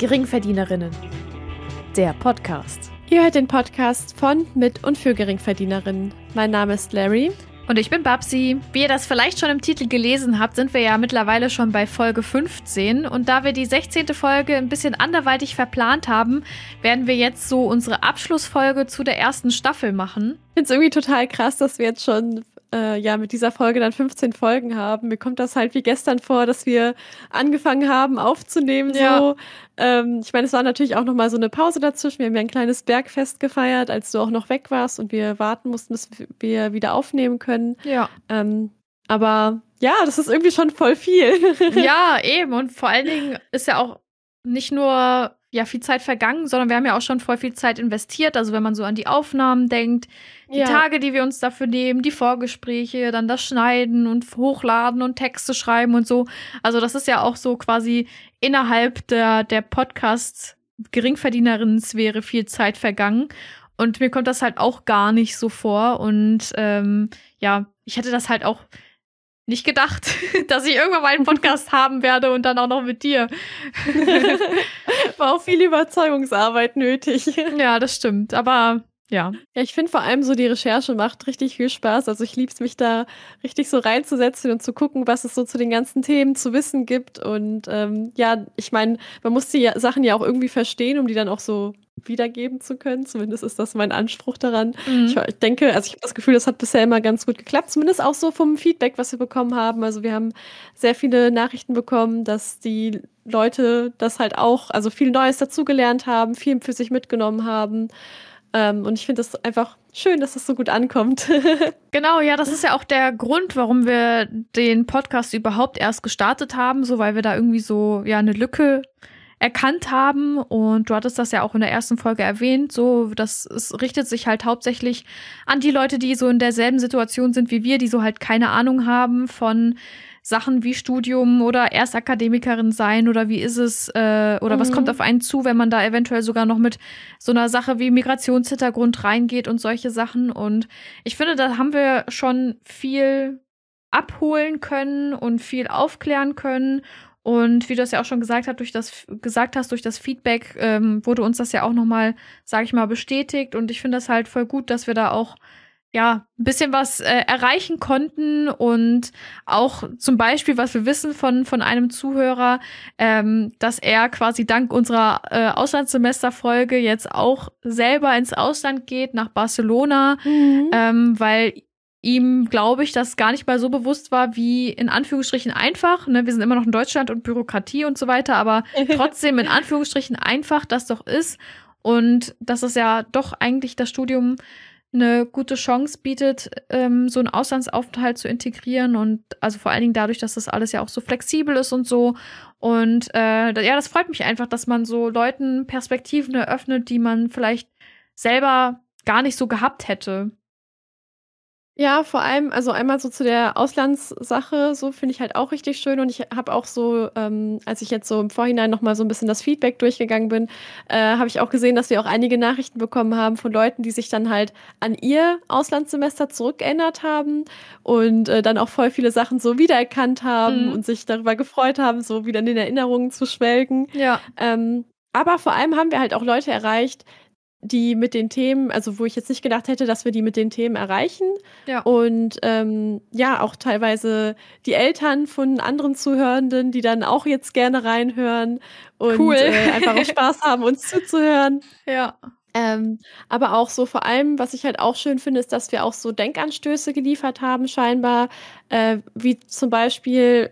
Geringverdienerinnen. Der Podcast. Ihr hört den Podcast von, mit und für Geringverdienerinnen. Mein Name ist Larry. Und ich bin Babsi. Wie ihr das vielleicht schon im Titel gelesen habt, sind wir ja mittlerweile schon bei Folge 15. Und da wir die 16. Folge ein bisschen anderweitig verplant haben, werden wir jetzt so unsere Abschlussfolge zu der ersten Staffel machen. Ich finde es irgendwie total krass, dass wir jetzt schon äh, ja mit dieser Folge dann 15 Folgen haben. Mir kommt das halt wie gestern vor, dass wir angefangen haben aufzunehmen. Ja. So. Ähm, ich meine, es war natürlich auch noch mal so eine Pause dazwischen. Wir haben ja ein kleines Bergfest gefeiert, als du auch noch weg warst und wir warten mussten, bis wir wieder aufnehmen können. Ja. Ähm, aber ja, das ist irgendwie schon voll viel. ja, eben. Und vor allen Dingen ist ja auch nicht nur ja viel Zeit vergangen, sondern wir haben ja auch schon voll viel Zeit investiert. Also wenn man so an die Aufnahmen denkt, die ja. Tage, die wir uns dafür nehmen, die Vorgespräche, dann das Schneiden und Hochladen und Texte schreiben und so. Also das ist ja auch so quasi innerhalb der, der Podcast Geringverdienerinnen-Sphäre viel Zeit vergangen. Und mir kommt das halt auch gar nicht so vor. Und ähm, ja, ich hätte das halt auch nicht gedacht, dass ich irgendwann mal einen Podcast haben werde und dann auch noch mit dir. War auch viel Überzeugungsarbeit nötig. Ja, das stimmt. Aber ja. Ja, ich finde vor allem so die Recherche macht richtig viel Spaß. Also ich liebe es, mich da richtig so reinzusetzen und zu gucken, was es so zu den ganzen Themen zu wissen gibt. Und ähm, ja, ich meine, man muss die Sachen ja auch irgendwie verstehen, um die dann auch so wiedergeben zu können. Zumindest ist das mein Anspruch daran. Mhm. Ich, ich, denke, also ich habe das Gefühl, das hat bisher immer ganz gut geklappt. Zumindest auch so vom Feedback, was wir bekommen haben. Also wir haben sehr viele Nachrichten bekommen, dass die Leute das halt auch, also viel Neues dazugelernt haben, viel für sich mitgenommen haben. Ähm, und ich finde das einfach schön, dass das so gut ankommt. genau, ja, das ist ja auch der Grund, warum wir den Podcast überhaupt erst gestartet haben, so weil wir da irgendwie so ja eine Lücke erkannt haben und du hattest das ja auch in der ersten Folge erwähnt, so das es richtet sich halt hauptsächlich an die Leute, die so in derselben Situation sind wie wir, die so halt keine Ahnung haben von Sachen wie Studium oder Erstakademikerin sein oder wie ist es äh, oder mhm. was kommt auf einen zu, wenn man da eventuell sogar noch mit so einer Sache wie Migrationshintergrund reingeht und solche Sachen. Und ich finde, da haben wir schon viel abholen können und viel aufklären können. Und wie du es ja auch schon gesagt hast, durch das gesagt hast, durch das Feedback ähm, wurde uns das ja auch nochmal, sag ich mal, bestätigt. Und ich finde das halt voll gut, dass wir da auch ja, ein bisschen was äh, erreichen konnten und auch zum Beispiel, was wir wissen von, von einem Zuhörer, ähm, dass er quasi dank unserer äh, Auslandssemesterfolge jetzt auch selber ins Ausland geht, nach Barcelona, mhm. ähm, weil ihm, glaube ich, das gar nicht mal so bewusst war, wie in Anführungsstrichen einfach. Ne? Wir sind immer noch in Deutschland und Bürokratie und so weiter, aber trotzdem in Anführungsstrichen einfach das doch ist. Und dass es ja doch eigentlich das Studium eine gute Chance bietet, ähm, so einen Auslandsaufenthalt zu integrieren und also vor allen Dingen dadurch, dass das alles ja auch so flexibel ist und so. Und äh, ja, das freut mich einfach, dass man so Leuten Perspektiven eröffnet, die man vielleicht selber gar nicht so gehabt hätte. Ja, vor allem, also einmal so zu der Auslandssache, so finde ich halt auch richtig schön. Und ich habe auch so, ähm, als ich jetzt so im Vorhinein nochmal so ein bisschen das Feedback durchgegangen bin, äh, habe ich auch gesehen, dass wir auch einige Nachrichten bekommen haben von Leuten, die sich dann halt an ihr Auslandssemester zurückerinnert haben und äh, dann auch voll viele Sachen so wiedererkannt haben mhm. und sich darüber gefreut haben, so wieder in den Erinnerungen zu schwelgen. Ja. Ähm, aber vor allem haben wir halt auch Leute erreicht, die mit den Themen, also wo ich jetzt nicht gedacht hätte, dass wir die mit den Themen erreichen. Ja. Und ähm, ja, auch teilweise die Eltern von anderen Zuhörenden, die dann auch jetzt gerne reinhören und cool. äh, einfach auch Spaß haben, uns zuzuhören. Ja. Ähm, aber auch so vor allem, was ich halt auch schön finde, ist, dass wir auch so Denkanstöße geliefert haben, scheinbar, äh, wie zum Beispiel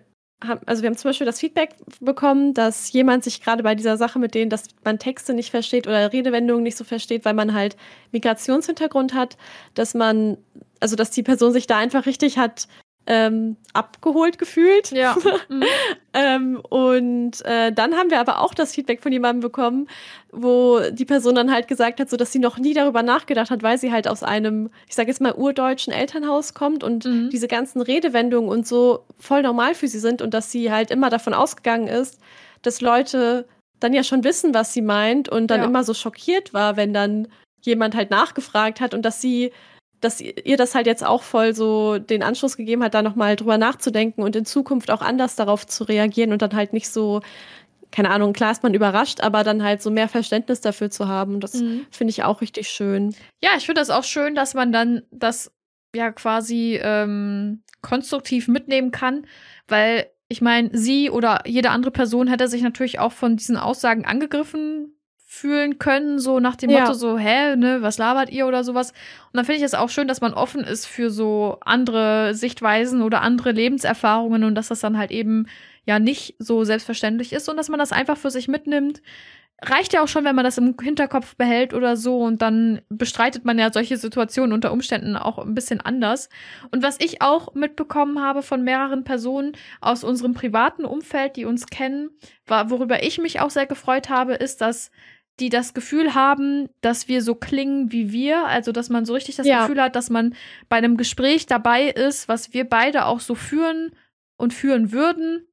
also wir haben zum Beispiel das Feedback bekommen, dass jemand sich gerade bei dieser Sache mit denen, dass man Texte nicht versteht oder Redewendungen nicht so versteht, weil man halt Migrationshintergrund hat, dass man, also dass die Person sich da einfach richtig hat ähm, abgeholt gefühlt. Ja. Mhm. ähm, und äh, dann haben wir aber auch das Feedback von jemandem bekommen, wo die Person dann halt gesagt hat, so dass sie noch nie darüber nachgedacht hat, weil sie halt aus einem, ich sage jetzt mal, urdeutschen Elternhaus kommt und mhm. diese ganzen Redewendungen und so voll normal für sie sind und dass sie halt immer davon ausgegangen ist, dass Leute dann ja schon wissen, was sie meint und dann ja. immer so schockiert war, wenn dann jemand halt nachgefragt hat und dass sie dass ihr das halt jetzt auch voll so den Anschluss gegeben hat, da nochmal drüber nachzudenken und in Zukunft auch anders darauf zu reagieren und dann halt nicht so keine Ahnung, klar ist man überrascht, aber dann halt so mehr Verständnis dafür zu haben. Das mhm. finde ich auch richtig schön. Ja, ich finde das auch schön, dass man dann das ja quasi ähm, konstruktiv mitnehmen kann, weil ich meine, sie oder jede andere Person hätte sich natürlich auch von diesen Aussagen angegriffen fühlen können, so nach dem ja. Motto so, hä, ne, was labert ihr oder sowas. Und dann finde ich es auch schön, dass man offen ist für so andere Sichtweisen oder andere Lebenserfahrungen und dass das dann halt eben ja nicht so selbstverständlich ist und dass man das einfach für sich mitnimmt. Reicht ja auch schon, wenn man das im Hinterkopf behält oder so und dann bestreitet man ja solche Situationen unter Umständen auch ein bisschen anders. Und was ich auch mitbekommen habe von mehreren Personen aus unserem privaten Umfeld, die uns kennen, war, worüber ich mich auch sehr gefreut habe, ist, dass die das Gefühl haben, dass wir so klingen wie wir, also dass man so richtig das ja. Gefühl hat, dass man bei einem Gespräch dabei ist, was wir beide auch so führen und führen würden.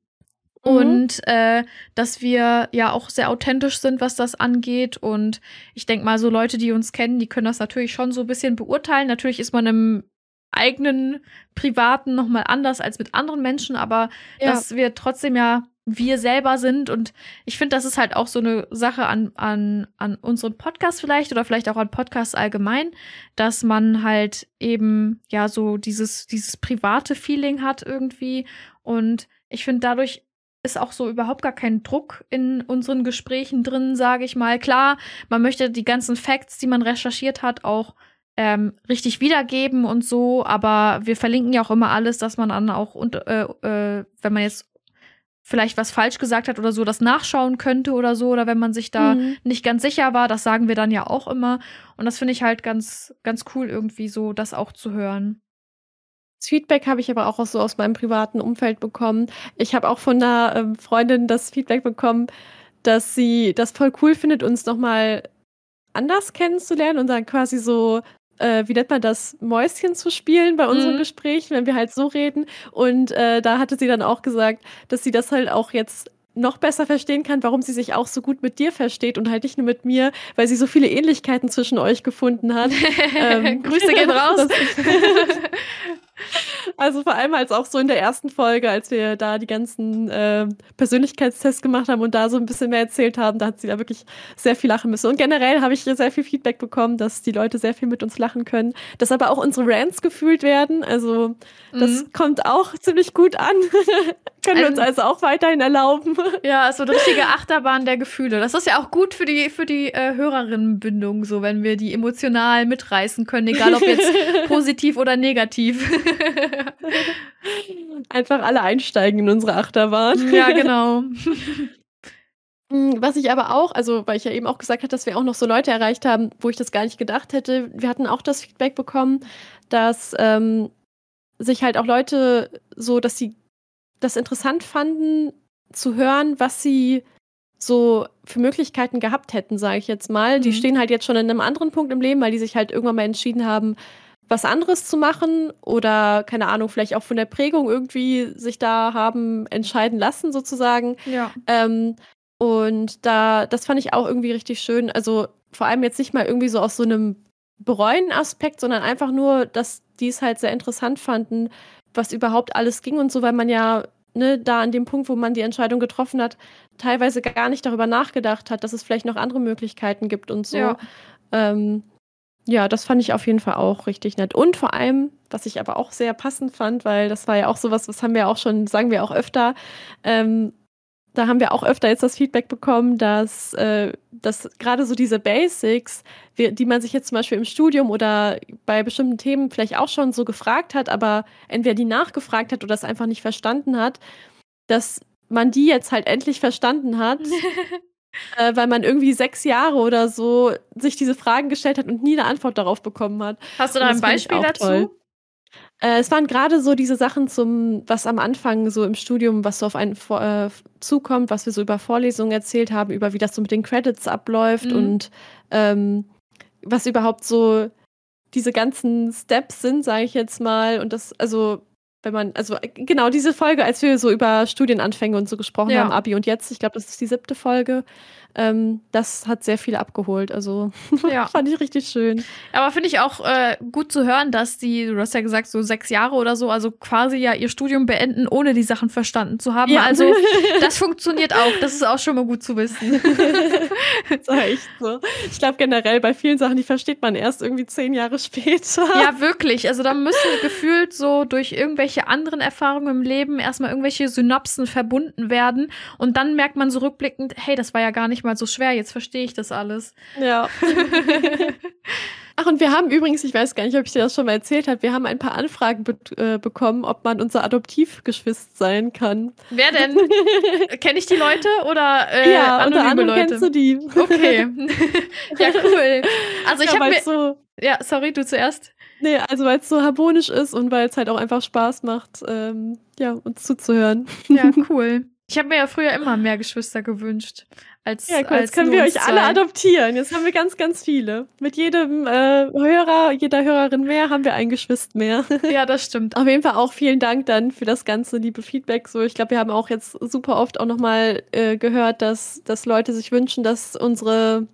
Mhm. Und äh, dass wir ja auch sehr authentisch sind, was das angeht. Und ich denke mal, so Leute, die uns kennen, die können das natürlich schon so ein bisschen beurteilen. Natürlich ist man im eigenen Privaten noch mal anders als mit anderen Menschen, aber ja. dass wir trotzdem ja wir selber sind. Und ich finde, das ist halt auch so eine Sache an, an, an unserem Podcast vielleicht oder vielleicht auch an Podcasts allgemein, dass man halt eben ja so dieses, dieses private Feeling hat irgendwie. Und ich finde, dadurch ist auch so überhaupt gar kein Druck in unseren Gesprächen drin, sage ich mal. Klar, man möchte die ganzen Facts, die man recherchiert hat, auch ähm, richtig wiedergeben und so, aber wir verlinken ja auch immer alles, dass man dann auch, äh, äh, wenn man jetzt vielleicht was falsch gesagt hat oder so, das nachschauen könnte oder so, oder wenn man sich da mhm. nicht ganz sicher war, das sagen wir dann ja auch immer. Und das finde ich halt ganz, ganz cool irgendwie so, das auch zu hören. Das Feedback habe ich aber auch so aus meinem privaten Umfeld bekommen. Ich habe auch von einer ähm, Freundin das Feedback bekommen, dass sie das voll cool findet, uns nochmal anders kennenzulernen und dann quasi so äh, wie nennt man das, Mäuschen zu spielen bei unseren mhm. Gesprächen, wenn wir halt so reden. Und äh, da hatte sie dann auch gesagt, dass sie das halt auch jetzt noch besser verstehen kann, warum sie sich auch so gut mit dir versteht und halt nicht nur mit mir, weil sie so viele Ähnlichkeiten zwischen euch gefunden hat. ähm, Grüße gehen raus. Also vor allem als auch so in der ersten Folge, als wir da die ganzen äh, Persönlichkeitstests gemacht haben und da so ein bisschen mehr erzählt haben, da hat sie da wirklich sehr viel lachen müssen. Und generell habe ich sehr viel Feedback bekommen, dass die Leute sehr viel mit uns lachen können, dass aber auch unsere Rants gefühlt werden. Also das mhm. kommt auch ziemlich gut an. können wir uns also auch weiterhin erlauben. Ja, so eine richtige Achterbahn der Gefühle. Das ist ja auch gut für die, für die äh, Hörerinnenbindung, so wenn wir die emotional mitreißen können, egal ob jetzt positiv oder negativ. Einfach alle einsteigen in unsere Achterbahn. Ja, genau. Hm, was ich aber auch, also weil ich ja eben auch gesagt habe, dass wir auch noch so Leute erreicht haben, wo ich das gar nicht gedacht hätte. Wir hatten auch das Feedback bekommen, dass ähm, sich halt auch Leute so, dass sie das interessant fanden, zu hören, was sie so für Möglichkeiten gehabt hätten, sage ich jetzt mal. Mhm. Die stehen halt jetzt schon in einem anderen Punkt im Leben, weil die sich halt irgendwann mal entschieden haben, was anderes zu machen oder keine Ahnung, vielleicht auch von der Prägung irgendwie sich da haben entscheiden lassen sozusagen. Ja. Ähm, und da, das fand ich auch irgendwie richtig schön. Also vor allem jetzt nicht mal irgendwie so aus so einem bereuen Aspekt, sondern einfach nur, dass die es halt sehr interessant fanden, was überhaupt alles ging und so, weil man ja ne, da an dem Punkt, wo man die Entscheidung getroffen hat, teilweise gar nicht darüber nachgedacht hat, dass es vielleicht noch andere Möglichkeiten gibt und so. Ja. Ähm, ja, das fand ich auf jeden Fall auch richtig nett. Und vor allem, was ich aber auch sehr passend fand, weil das war ja auch sowas, was haben wir auch schon, sagen wir auch öfter, ähm, da haben wir auch öfter jetzt das Feedback bekommen, dass, äh, dass gerade so diese Basics, die man sich jetzt zum Beispiel im Studium oder bei bestimmten Themen vielleicht auch schon so gefragt hat, aber entweder die nachgefragt hat oder es einfach nicht verstanden hat, dass man die jetzt halt endlich verstanden hat äh, weil man irgendwie sechs Jahre oder so sich diese Fragen gestellt hat und nie eine Antwort darauf bekommen hat. Hast du da ein Beispiel dazu? Äh, es waren gerade so diese Sachen zum, was am Anfang so im Studium, was so auf einen äh, zukommt, was wir so über Vorlesungen erzählt haben, über wie das so mit den Credits abläuft mhm. und ähm, was überhaupt so diese ganzen Steps sind, sage ich jetzt mal. Und das, also wenn man, also äh, genau diese Folge, als wir so über Studienanfänge und so gesprochen ja. haben, Abi und jetzt, ich glaube, das ist die siebte Folge, ähm, das hat sehr viel abgeholt. Also ja. fand ich richtig schön. Aber finde ich auch äh, gut zu hören, dass die, du hast ja gesagt, so sechs Jahre oder so, also quasi ja ihr Studium beenden, ohne die Sachen verstanden zu haben. Ja. Also das funktioniert auch. Das ist auch schon mal gut zu wissen. das ist echt so. Ich glaube generell bei vielen Sachen, die versteht man erst irgendwie zehn Jahre später. Ja, wirklich. Also da müssen gefühlt so durch irgendwelche anderen Erfahrungen im Leben erstmal irgendwelche Synapsen verbunden werden. Und dann merkt man so rückblickend, hey, das war ja gar nicht mal so schwer, jetzt verstehe ich das alles. Ja. Ach, und wir haben übrigens, ich weiß gar nicht, ob ich dir das schon mal erzählt habe, wir haben ein paar Anfragen be äh, bekommen, ob man unser Adoptivgeschwister sein kann. Wer denn? Kenne ich die Leute oder äh, ja, anonyme unter anderem Leute? kennst du die. Okay. ja, cool. Also ich ja, habe mir... So ja, sorry, du zuerst. Nee, also weil es so harmonisch ist und weil es halt auch einfach Spaß macht, ähm, ja, uns zuzuhören. Ja, cool. Ich habe mir ja früher immer mehr Geschwister gewünscht. Als, ja, cool, als jetzt können wir euch zwei. alle adoptieren. Jetzt haben wir ganz, ganz viele. Mit jedem äh, Hörer, jeder Hörerin mehr haben wir ein Geschwister mehr. Ja, das stimmt. Auf jeden Fall auch vielen Dank dann für das ganze liebe Feedback. So, ich glaube, wir haben auch jetzt super oft auch nochmal äh, gehört, dass, dass Leute sich wünschen, dass unsere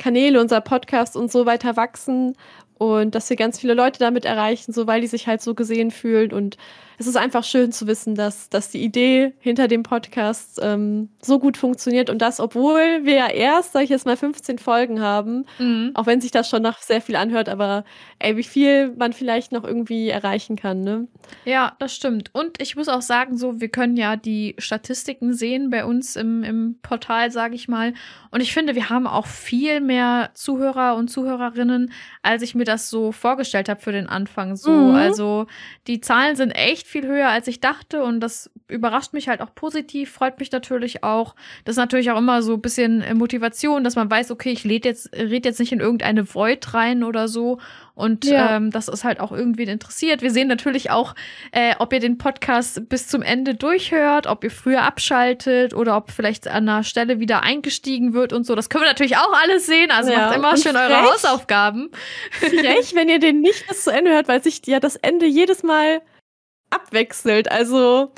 Kanäle, unser Podcast und so weiter wachsen und dass wir ganz viele Leute damit erreichen, so weil die sich halt so gesehen fühlen und es ist einfach schön zu wissen, dass, dass die Idee hinter dem Podcast ähm, so gut funktioniert und das, obwohl wir ja erst, sag ich jetzt mal, 15 Folgen haben, mhm. auch wenn sich das schon nach sehr viel anhört, aber ey, wie viel man vielleicht noch irgendwie erreichen kann, ne? Ja, das stimmt. Und ich muss auch sagen, so, wir können ja die Statistiken sehen bei uns im, im Portal, sage ich mal. Und ich finde, wir haben auch viel mehr Zuhörer und Zuhörerinnen, als ich mir das so vorgestellt habe für den Anfang. So, mhm. also die Zahlen sind echt viel höher, als ich dachte. Und das überrascht mich halt auch positiv, freut mich natürlich auch. Das ist natürlich auch immer so ein bisschen äh, Motivation, dass man weiß, okay, ich red jetzt, red jetzt nicht in irgendeine Void rein oder so. Und ja. ähm, das ist halt auch irgendwie interessiert. Wir sehen natürlich auch, äh, ob ihr den Podcast bis zum Ende durchhört, ob ihr früher abschaltet oder ob vielleicht an einer Stelle wieder eingestiegen wird und so. Das können wir natürlich auch alles sehen. Also ja. macht immer und schön frech, eure Hausaufgaben. Frech, wenn ihr den nicht bis zu Ende hört, weil sich ja das Ende jedes Mal abwechselt. Also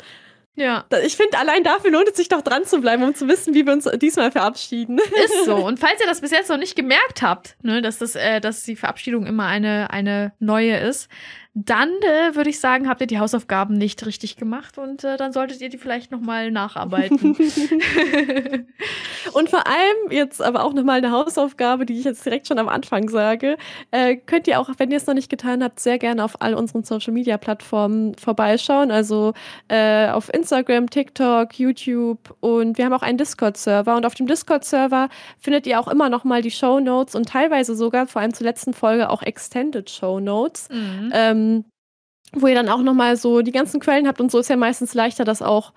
ja. Ich finde, allein dafür lohnt es sich doch dran zu bleiben, um zu wissen, wie wir uns diesmal verabschieden. Ist so. Und falls ihr das bis jetzt noch nicht gemerkt habt, ne, dass, das, äh, dass die Verabschiedung immer eine, eine neue ist, dann äh, würde ich sagen, habt ihr die Hausaufgaben nicht richtig gemacht und äh, dann solltet ihr die vielleicht nochmal nacharbeiten. und vor allem jetzt aber auch nochmal eine Hausaufgabe, die ich jetzt direkt schon am Anfang sage, äh, könnt ihr auch, wenn ihr es noch nicht getan habt, sehr gerne auf all unseren Social-Media-Plattformen vorbeischauen. Also äh, auf Instagram, TikTok, YouTube und wir haben auch einen Discord-Server und auf dem Discord-Server findet ihr auch immer nochmal die Show Notes und teilweise sogar, vor allem zur letzten Folge, auch Extended Show Notes. Mhm. Ähm, ähm, wo ihr dann auch nochmal so die ganzen Quellen habt und so ist ja meistens leichter, das auch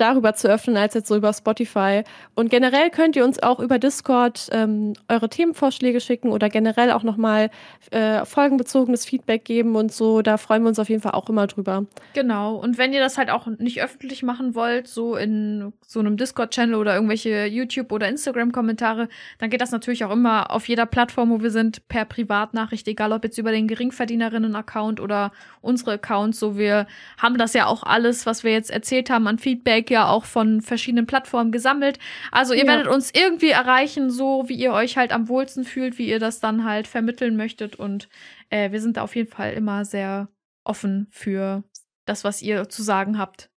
darüber zu öffnen, als jetzt so über Spotify. Und generell könnt ihr uns auch über Discord ähm, eure Themenvorschläge schicken oder generell auch nochmal äh, folgenbezogenes Feedback geben und so. Da freuen wir uns auf jeden Fall auch immer drüber. Genau. Und wenn ihr das halt auch nicht öffentlich machen wollt, so in so einem Discord-Channel oder irgendwelche YouTube- oder Instagram-Kommentare, dann geht das natürlich auch immer auf jeder Plattform, wo wir sind, per Privatnachricht, egal ob jetzt über den Geringverdienerinnen-Account oder unsere Accounts. So, wir haben das ja auch alles, was wir jetzt erzählt haben an Feedback ja auch von verschiedenen Plattformen gesammelt. Also ihr ja. werdet uns irgendwie erreichen, so wie ihr euch halt am wohlsten fühlt, wie ihr das dann halt vermitteln möchtet. Und äh, wir sind da auf jeden Fall immer sehr offen für das, was ihr zu sagen habt.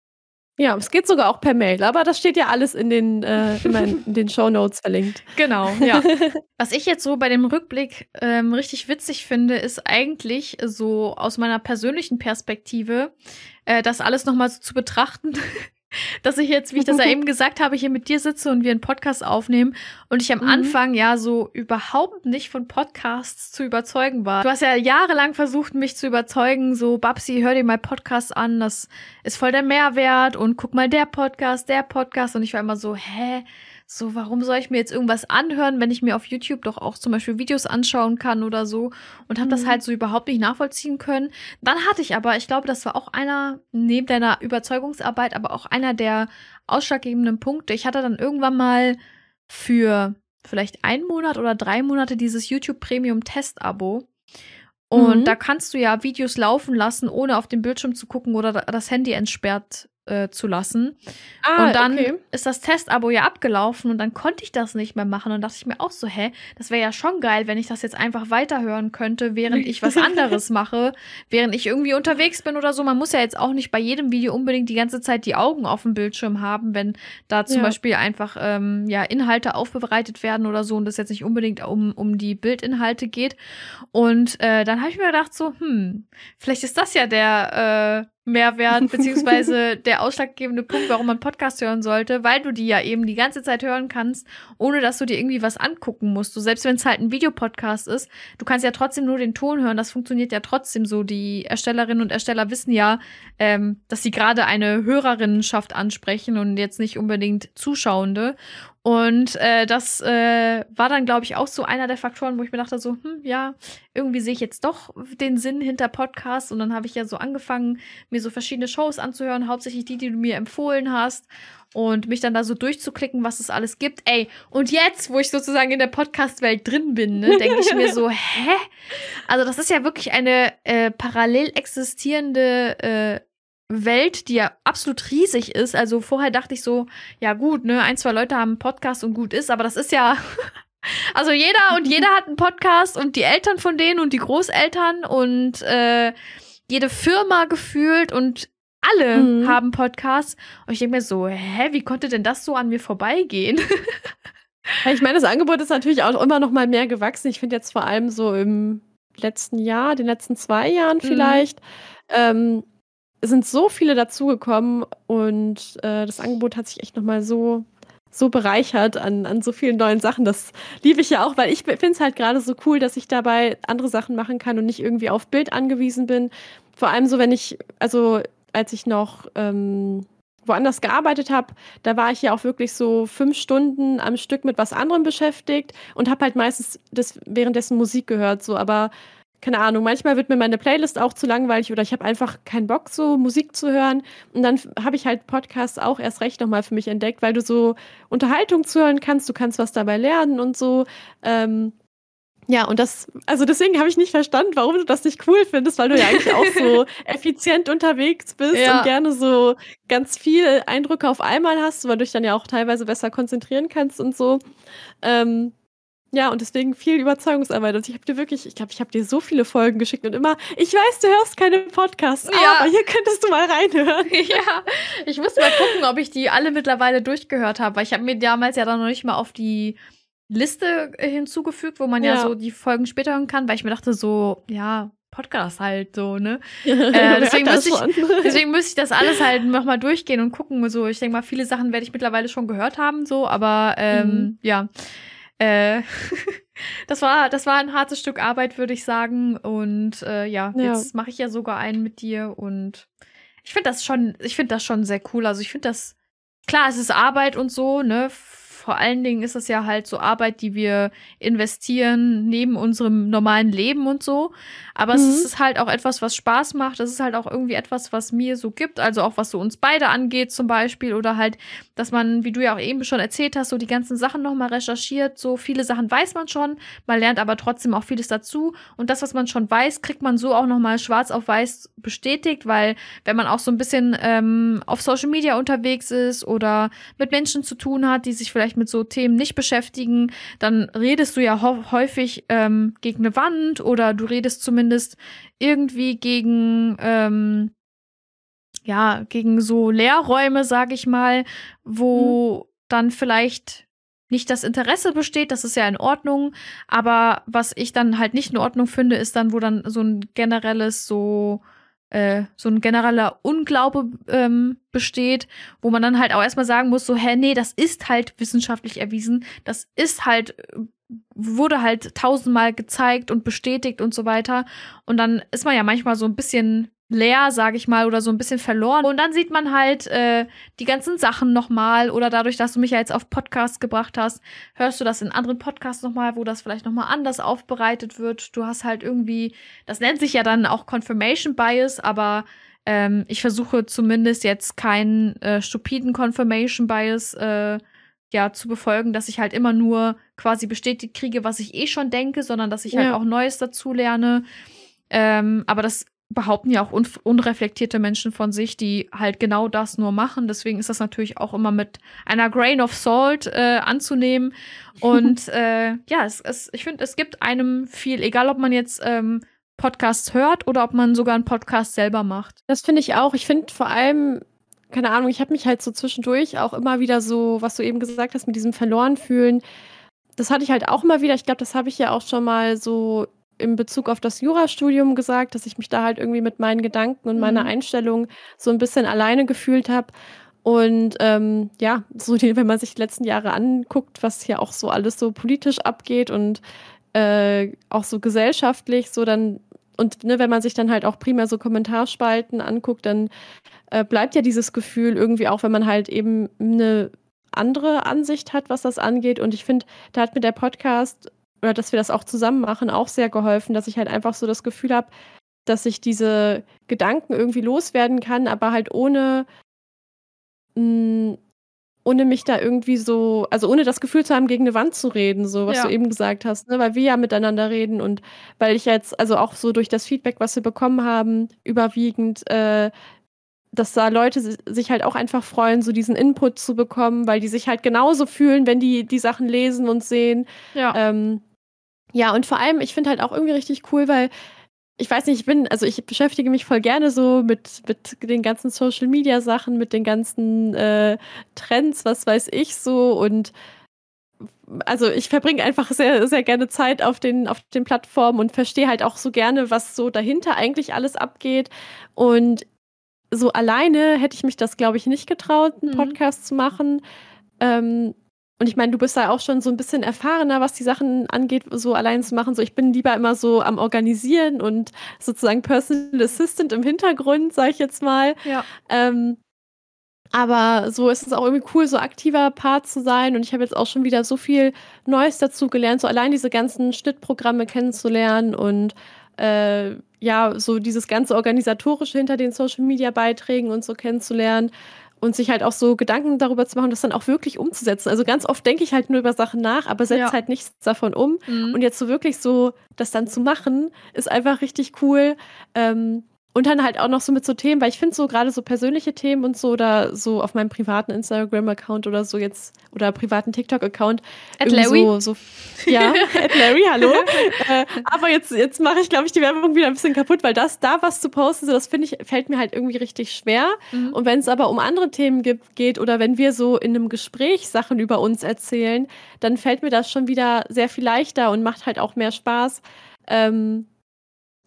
Ja, es geht sogar auch per Mail, aber das steht ja alles in den, äh, in, in den Show Notes verlinkt. Genau, ja. Was ich jetzt so bei dem Rückblick ähm, richtig witzig finde, ist eigentlich so aus meiner persönlichen Perspektive, äh, das alles nochmal so zu betrachten, dass ich jetzt, wie ich das ja eben gesagt habe, hier mit dir sitze und wir einen Podcast aufnehmen und ich am mhm. Anfang ja so überhaupt nicht von Podcasts zu überzeugen war. Du hast ja jahrelang versucht, mich zu überzeugen, so Babsi, hör dir mal Podcasts an, das ist voll der Mehrwert und guck mal der Podcast, der Podcast und ich war immer so, hä? So, warum soll ich mir jetzt irgendwas anhören, wenn ich mir auf YouTube doch auch zum Beispiel Videos anschauen kann oder so und habe mhm. das halt so überhaupt nicht nachvollziehen können. Dann hatte ich aber, ich glaube, das war auch einer neben deiner Überzeugungsarbeit, aber auch einer der ausschlaggebenden Punkte. Ich hatte dann irgendwann mal für vielleicht einen Monat oder drei Monate dieses YouTube Premium Test Abo Und mhm. da kannst du ja Videos laufen lassen, ohne auf den Bildschirm zu gucken oder das Handy entsperrt äh, zu lassen. Ah, und dann okay. ist das Testabo ja abgelaufen und dann konnte ich das nicht mehr machen. Und dachte ich mir auch so, hä, das wäre ja schon geil, wenn ich das jetzt einfach weiterhören könnte, während ich was anderes mache, während ich irgendwie unterwegs bin oder so. Man muss ja jetzt auch nicht bei jedem Video unbedingt die ganze Zeit die Augen auf dem Bildschirm haben, wenn da zum ja. Beispiel einfach ähm, ja Inhalte aufbereitet werden oder so und das jetzt nicht unbedingt um, um die Bildinhalte geht. Und äh, dann habe ich mir gedacht, so, hm, vielleicht ist das ja der äh, Mehrwert, beziehungsweise der ausschlaggebende Punkt, warum man Podcast hören sollte, weil du die ja eben die ganze Zeit hören kannst, ohne dass du dir irgendwie was angucken musst. Du, selbst wenn es halt ein Videopodcast ist, du kannst ja trotzdem nur den Ton hören, das funktioniert ja trotzdem so. Die Erstellerinnen und Ersteller wissen ja, ähm, dass sie gerade eine Hörerinnenschaft ansprechen und jetzt nicht unbedingt Zuschauende. Und äh, das äh, war dann, glaube ich, auch so einer der Faktoren, wo ich mir dachte, so, hm, ja, irgendwie sehe ich jetzt doch den Sinn hinter Podcasts. Und dann habe ich ja so angefangen, mir so verschiedene Shows anzuhören, hauptsächlich die, die du mir empfohlen hast. Und mich dann da so durchzuklicken, was es alles gibt. Ey, und jetzt, wo ich sozusagen in der Podcast-Welt drin bin, ne, denke ich mir so, hä? Also, das ist ja wirklich eine äh, parallel existierende äh, Welt, die ja absolut riesig ist. Also vorher dachte ich so, ja gut, ne, ein, zwei Leute haben einen Podcast und gut ist, aber das ist ja. also jeder und jeder hat einen Podcast und die Eltern von denen und die Großeltern und äh, jede Firma gefühlt und alle mhm. haben Podcasts. Und ich denke mir so, hä, wie konnte denn das so an mir vorbeigehen? ich meine, das Angebot ist natürlich auch immer noch mal mehr gewachsen. Ich finde jetzt vor allem so im letzten Jahr, den letzten zwei Jahren mhm. vielleicht, mhm. ähm, sind so viele dazugekommen und äh, das Angebot hat sich echt nochmal so, so bereichert an, an so vielen neuen Sachen. Das liebe ich ja auch, weil ich finde es halt gerade so cool, dass ich dabei andere Sachen machen kann und nicht irgendwie auf Bild angewiesen bin. Vor allem so, wenn ich, also als ich noch ähm, woanders gearbeitet habe, da war ich ja auch wirklich so fünf Stunden am Stück mit was anderem beschäftigt und habe halt meistens das währenddessen Musik gehört, so, aber keine Ahnung, manchmal wird mir meine Playlist auch zu langweilig oder ich habe einfach keinen Bock, so Musik zu hören. Und dann habe ich halt Podcasts auch erst recht nochmal für mich entdeckt, weil du so Unterhaltung zuhören kannst, du kannst was dabei lernen und so. Ähm, ja, und das, also deswegen habe ich nicht verstanden, warum du das nicht cool findest, weil du ja eigentlich auch so effizient unterwegs bist ja. und gerne so ganz viel Eindrücke auf einmal hast, weil du dich dann ja auch teilweise besser konzentrieren kannst und so. Ähm, ja, und deswegen viel Überzeugungsarbeit. Und ich habe dir wirklich, ich glaube, ich habe dir so viele Folgen geschickt und immer, ich weiß, du hörst keine Podcasts, ja. aber hier könntest du mal reinhören. Ja, ich muss mal gucken, ob ich die alle mittlerweile durchgehört habe, weil ich habe mir damals ja dann noch nicht mal auf die Liste hinzugefügt, wo man ja. ja so die Folgen später hören kann, weil ich mir dachte so, ja, Podcast halt so, ne? äh, deswegen, müsste ich, deswegen müsste ich das alles halt nochmal durchgehen und gucken. So, ich denke mal, viele Sachen werde ich mittlerweile schon gehört haben, so, aber ähm, mhm. ja. Äh, das war, das war ein hartes Stück Arbeit, würde ich sagen. Und äh, ja, ja, jetzt mache ich ja sogar einen mit dir und ich finde das schon, ich finde das schon sehr cool. Also ich finde das, klar, es ist Arbeit und so, ne? Vor allen Dingen ist es ja halt so Arbeit, die wir investieren neben unserem normalen Leben und so. Aber mhm. es ist halt auch etwas, was Spaß macht. Es ist halt auch irgendwie etwas, was mir so gibt. Also auch was so uns beide angeht zum Beispiel. Oder halt, dass man, wie du ja auch eben schon erzählt hast, so die ganzen Sachen nochmal recherchiert. So viele Sachen weiß man schon. Man lernt aber trotzdem auch vieles dazu. Und das, was man schon weiß, kriegt man so auch nochmal schwarz auf weiß bestätigt. Weil wenn man auch so ein bisschen ähm, auf Social Media unterwegs ist oder mit Menschen zu tun hat, die sich vielleicht mit so Themen nicht beschäftigen, dann redest du ja häufig ähm, gegen eine Wand oder du redest zumindest irgendwie gegen, ähm, ja, gegen so Lehrräume, sag ich mal, wo mhm. dann vielleicht nicht das Interesse besteht, das ist ja in Ordnung, aber was ich dann halt nicht in Ordnung finde, ist dann, wo dann so ein generelles so äh, so ein genereller Unglaube ähm, besteht, wo man dann halt auch erstmal sagen muss, so, hä, nee, das ist halt wissenschaftlich erwiesen, das ist halt äh, wurde halt tausendmal gezeigt und bestätigt und so weiter. Und dann ist man ja manchmal so ein bisschen leer, sage ich mal, oder so ein bisschen verloren. Und dann sieht man halt äh, die ganzen Sachen nochmal oder dadurch, dass du mich ja jetzt auf Podcasts gebracht hast, hörst du das in anderen Podcasts nochmal, wo das vielleicht nochmal anders aufbereitet wird. Du hast halt irgendwie, das nennt sich ja dann auch Confirmation Bias, aber ähm, ich versuche zumindest jetzt keinen äh, stupiden Confirmation Bias äh, ja zu befolgen, dass ich halt immer nur quasi bestätigt kriege, was ich eh schon denke, sondern dass ich halt ja. halt auch Neues dazu lerne. Ähm, aber das behaupten ja auch un unreflektierte Menschen von sich, die halt genau das nur machen. Deswegen ist das natürlich auch immer mit einer Grain of Salt äh, anzunehmen. Und äh, ja, es, es, ich finde, es gibt einem viel, egal ob man jetzt ähm, Podcasts hört oder ob man sogar einen Podcast selber macht. Das finde ich auch. Ich finde vor allem, keine Ahnung, ich habe mich halt so zwischendurch auch immer wieder so, was du eben gesagt hast, mit diesem verloren fühlen. Das hatte ich halt auch immer wieder. Ich glaube, das habe ich ja auch schon mal so in Bezug auf das Jurastudium gesagt, dass ich mich da halt irgendwie mit meinen Gedanken und mhm. meiner Einstellung so ein bisschen alleine gefühlt habe. Und ähm, ja, so die, wenn man sich die letzten Jahre anguckt, was hier auch so alles so politisch abgeht und äh, auch so gesellschaftlich, so dann, und ne, wenn man sich dann halt auch primär so Kommentarspalten anguckt, dann äh, bleibt ja dieses Gefühl irgendwie auch, wenn man halt eben eine andere Ansicht hat, was das angeht. Und ich finde, da hat mir der Podcast oder dass wir das auch zusammen machen, auch sehr geholfen, dass ich halt einfach so das Gefühl habe, dass ich diese Gedanken irgendwie loswerden kann, aber halt ohne mh, hm, ohne mich da irgendwie so, also ohne das Gefühl zu haben, gegen eine Wand zu reden, so was ja. du eben gesagt hast, ne? weil wir ja miteinander reden und weil ich jetzt, also auch so durch das Feedback, was wir bekommen haben, überwiegend, äh, dass da Leute sich halt auch einfach freuen, so diesen Input zu bekommen, weil die sich halt genauso fühlen, wenn die die Sachen lesen und sehen. Ja. Ähm, ja, und vor allem, ich finde halt auch irgendwie richtig cool, weil ich weiß nicht, ich bin, also ich beschäftige mich voll gerne so mit, mit den ganzen Social Media Sachen, mit den ganzen äh, Trends, was weiß ich so und also ich verbringe einfach sehr, sehr gerne Zeit auf den, auf den Plattformen und verstehe halt auch so gerne, was so dahinter eigentlich alles abgeht. Und so alleine hätte ich mich das, glaube ich, nicht getraut, einen mhm. Podcast zu machen. Ähm, und ich meine, du bist da auch schon so ein bisschen erfahrener, was die Sachen angeht, so allein zu machen. So, ich bin lieber immer so am Organisieren und sozusagen Personal Assistant im Hintergrund, sage ich jetzt mal. Ja. Ähm, aber so ist es auch irgendwie cool, so aktiver Part zu sein. Und ich habe jetzt auch schon wieder so viel Neues dazu gelernt, so allein diese ganzen Schnittprogramme kennenzulernen und äh, ja, so dieses ganze Organisatorische hinter den Social Media Beiträgen und so kennenzulernen und sich halt auch so Gedanken darüber zu machen, das dann auch wirklich umzusetzen. Also ganz oft denke ich halt nur über Sachen nach, aber setze ja. halt nichts davon um. Mhm. Und jetzt so wirklich so das dann zu machen, ist einfach richtig cool. Ähm, und dann halt auch noch so mit so Themen, weil ich finde so gerade so persönliche Themen und so oder so auf meinem privaten Instagram-Account oder so jetzt oder privaten TikTok-Account. At Larry? So, so, ja, at Larry, hallo. äh, aber jetzt, jetzt mache ich, glaube ich, die Werbung wieder ein bisschen kaputt, weil das da was zu posten, so, das finde ich, fällt mir halt irgendwie richtig schwer. Mhm. Und wenn es aber um andere Themen gibt, geht oder wenn wir so in einem Gespräch Sachen über uns erzählen, dann fällt mir das schon wieder sehr viel leichter und macht halt auch mehr Spaß. Ähm,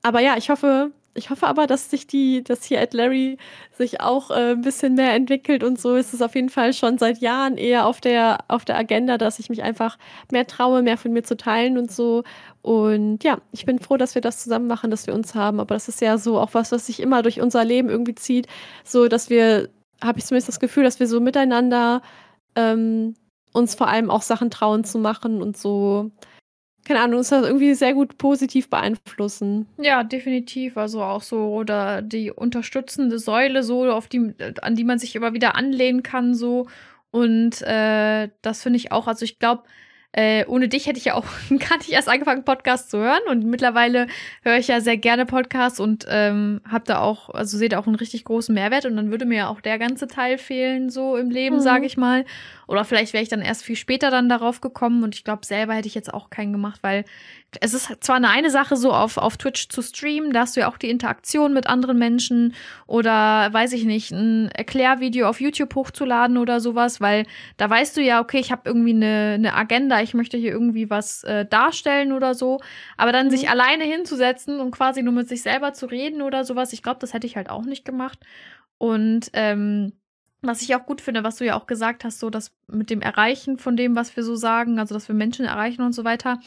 aber ja, ich hoffe, ich hoffe aber, dass sich die, dass hier Ed Larry sich auch äh, ein bisschen mehr entwickelt und so ist es auf jeden Fall schon seit Jahren eher auf der, auf der Agenda, dass ich mich einfach mehr traue, mehr von mir zu teilen und so. Und ja, ich bin froh, dass wir das zusammen machen, dass wir uns haben. Aber das ist ja so auch was, was sich immer durch unser Leben irgendwie zieht, so dass wir, habe ich zumindest das Gefühl, dass wir so miteinander ähm, uns vor allem auch Sachen trauen zu machen und so keine Ahnung, ist das irgendwie sehr gut positiv beeinflussen. Ja, definitiv. Also auch so oder die unterstützende Säule, so auf die, an die man sich immer wieder anlehnen kann, so. Und äh, das finde ich auch, also ich glaube, äh, ohne dich hätte ich ja auch gar nicht erst angefangen, Podcasts zu hören. Und mittlerweile höre ich ja sehr gerne Podcasts und ähm, habe da auch, also sehe da auch einen richtig großen Mehrwert. Und dann würde mir ja auch der ganze Teil fehlen, so im Leben, mhm. sage ich mal. Oder vielleicht wäre ich dann erst viel später dann darauf gekommen. Und ich glaube, selber hätte ich jetzt auch keinen gemacht, weil es ist zwar eine, eine Sache, so auf, auf Twitch zu streamen, da hast du ja auch die Interaktion mit anderen Menschen oder weiß ich nicht, ein Erklärvideo auf YouTube hochzuladen oder sowas, weil da weißt du ja, okay, ich habe irgendwie eine, eine Agenda, ich möchte hier irgendwie was äh, darstellen oder so. Aber dann mhm. sich alleine hinzusetzen und quasi nur mit sich selber zu reden oder sowas, ich glaube, das hätte ich halt auch nicht gemacht. Und ähm, was ich auch gut finde, was du ja auch gesagt hast, so das mit dem Erreichen von dem, was wir so sagen, also dass wir Menschen erreichen und so weiter.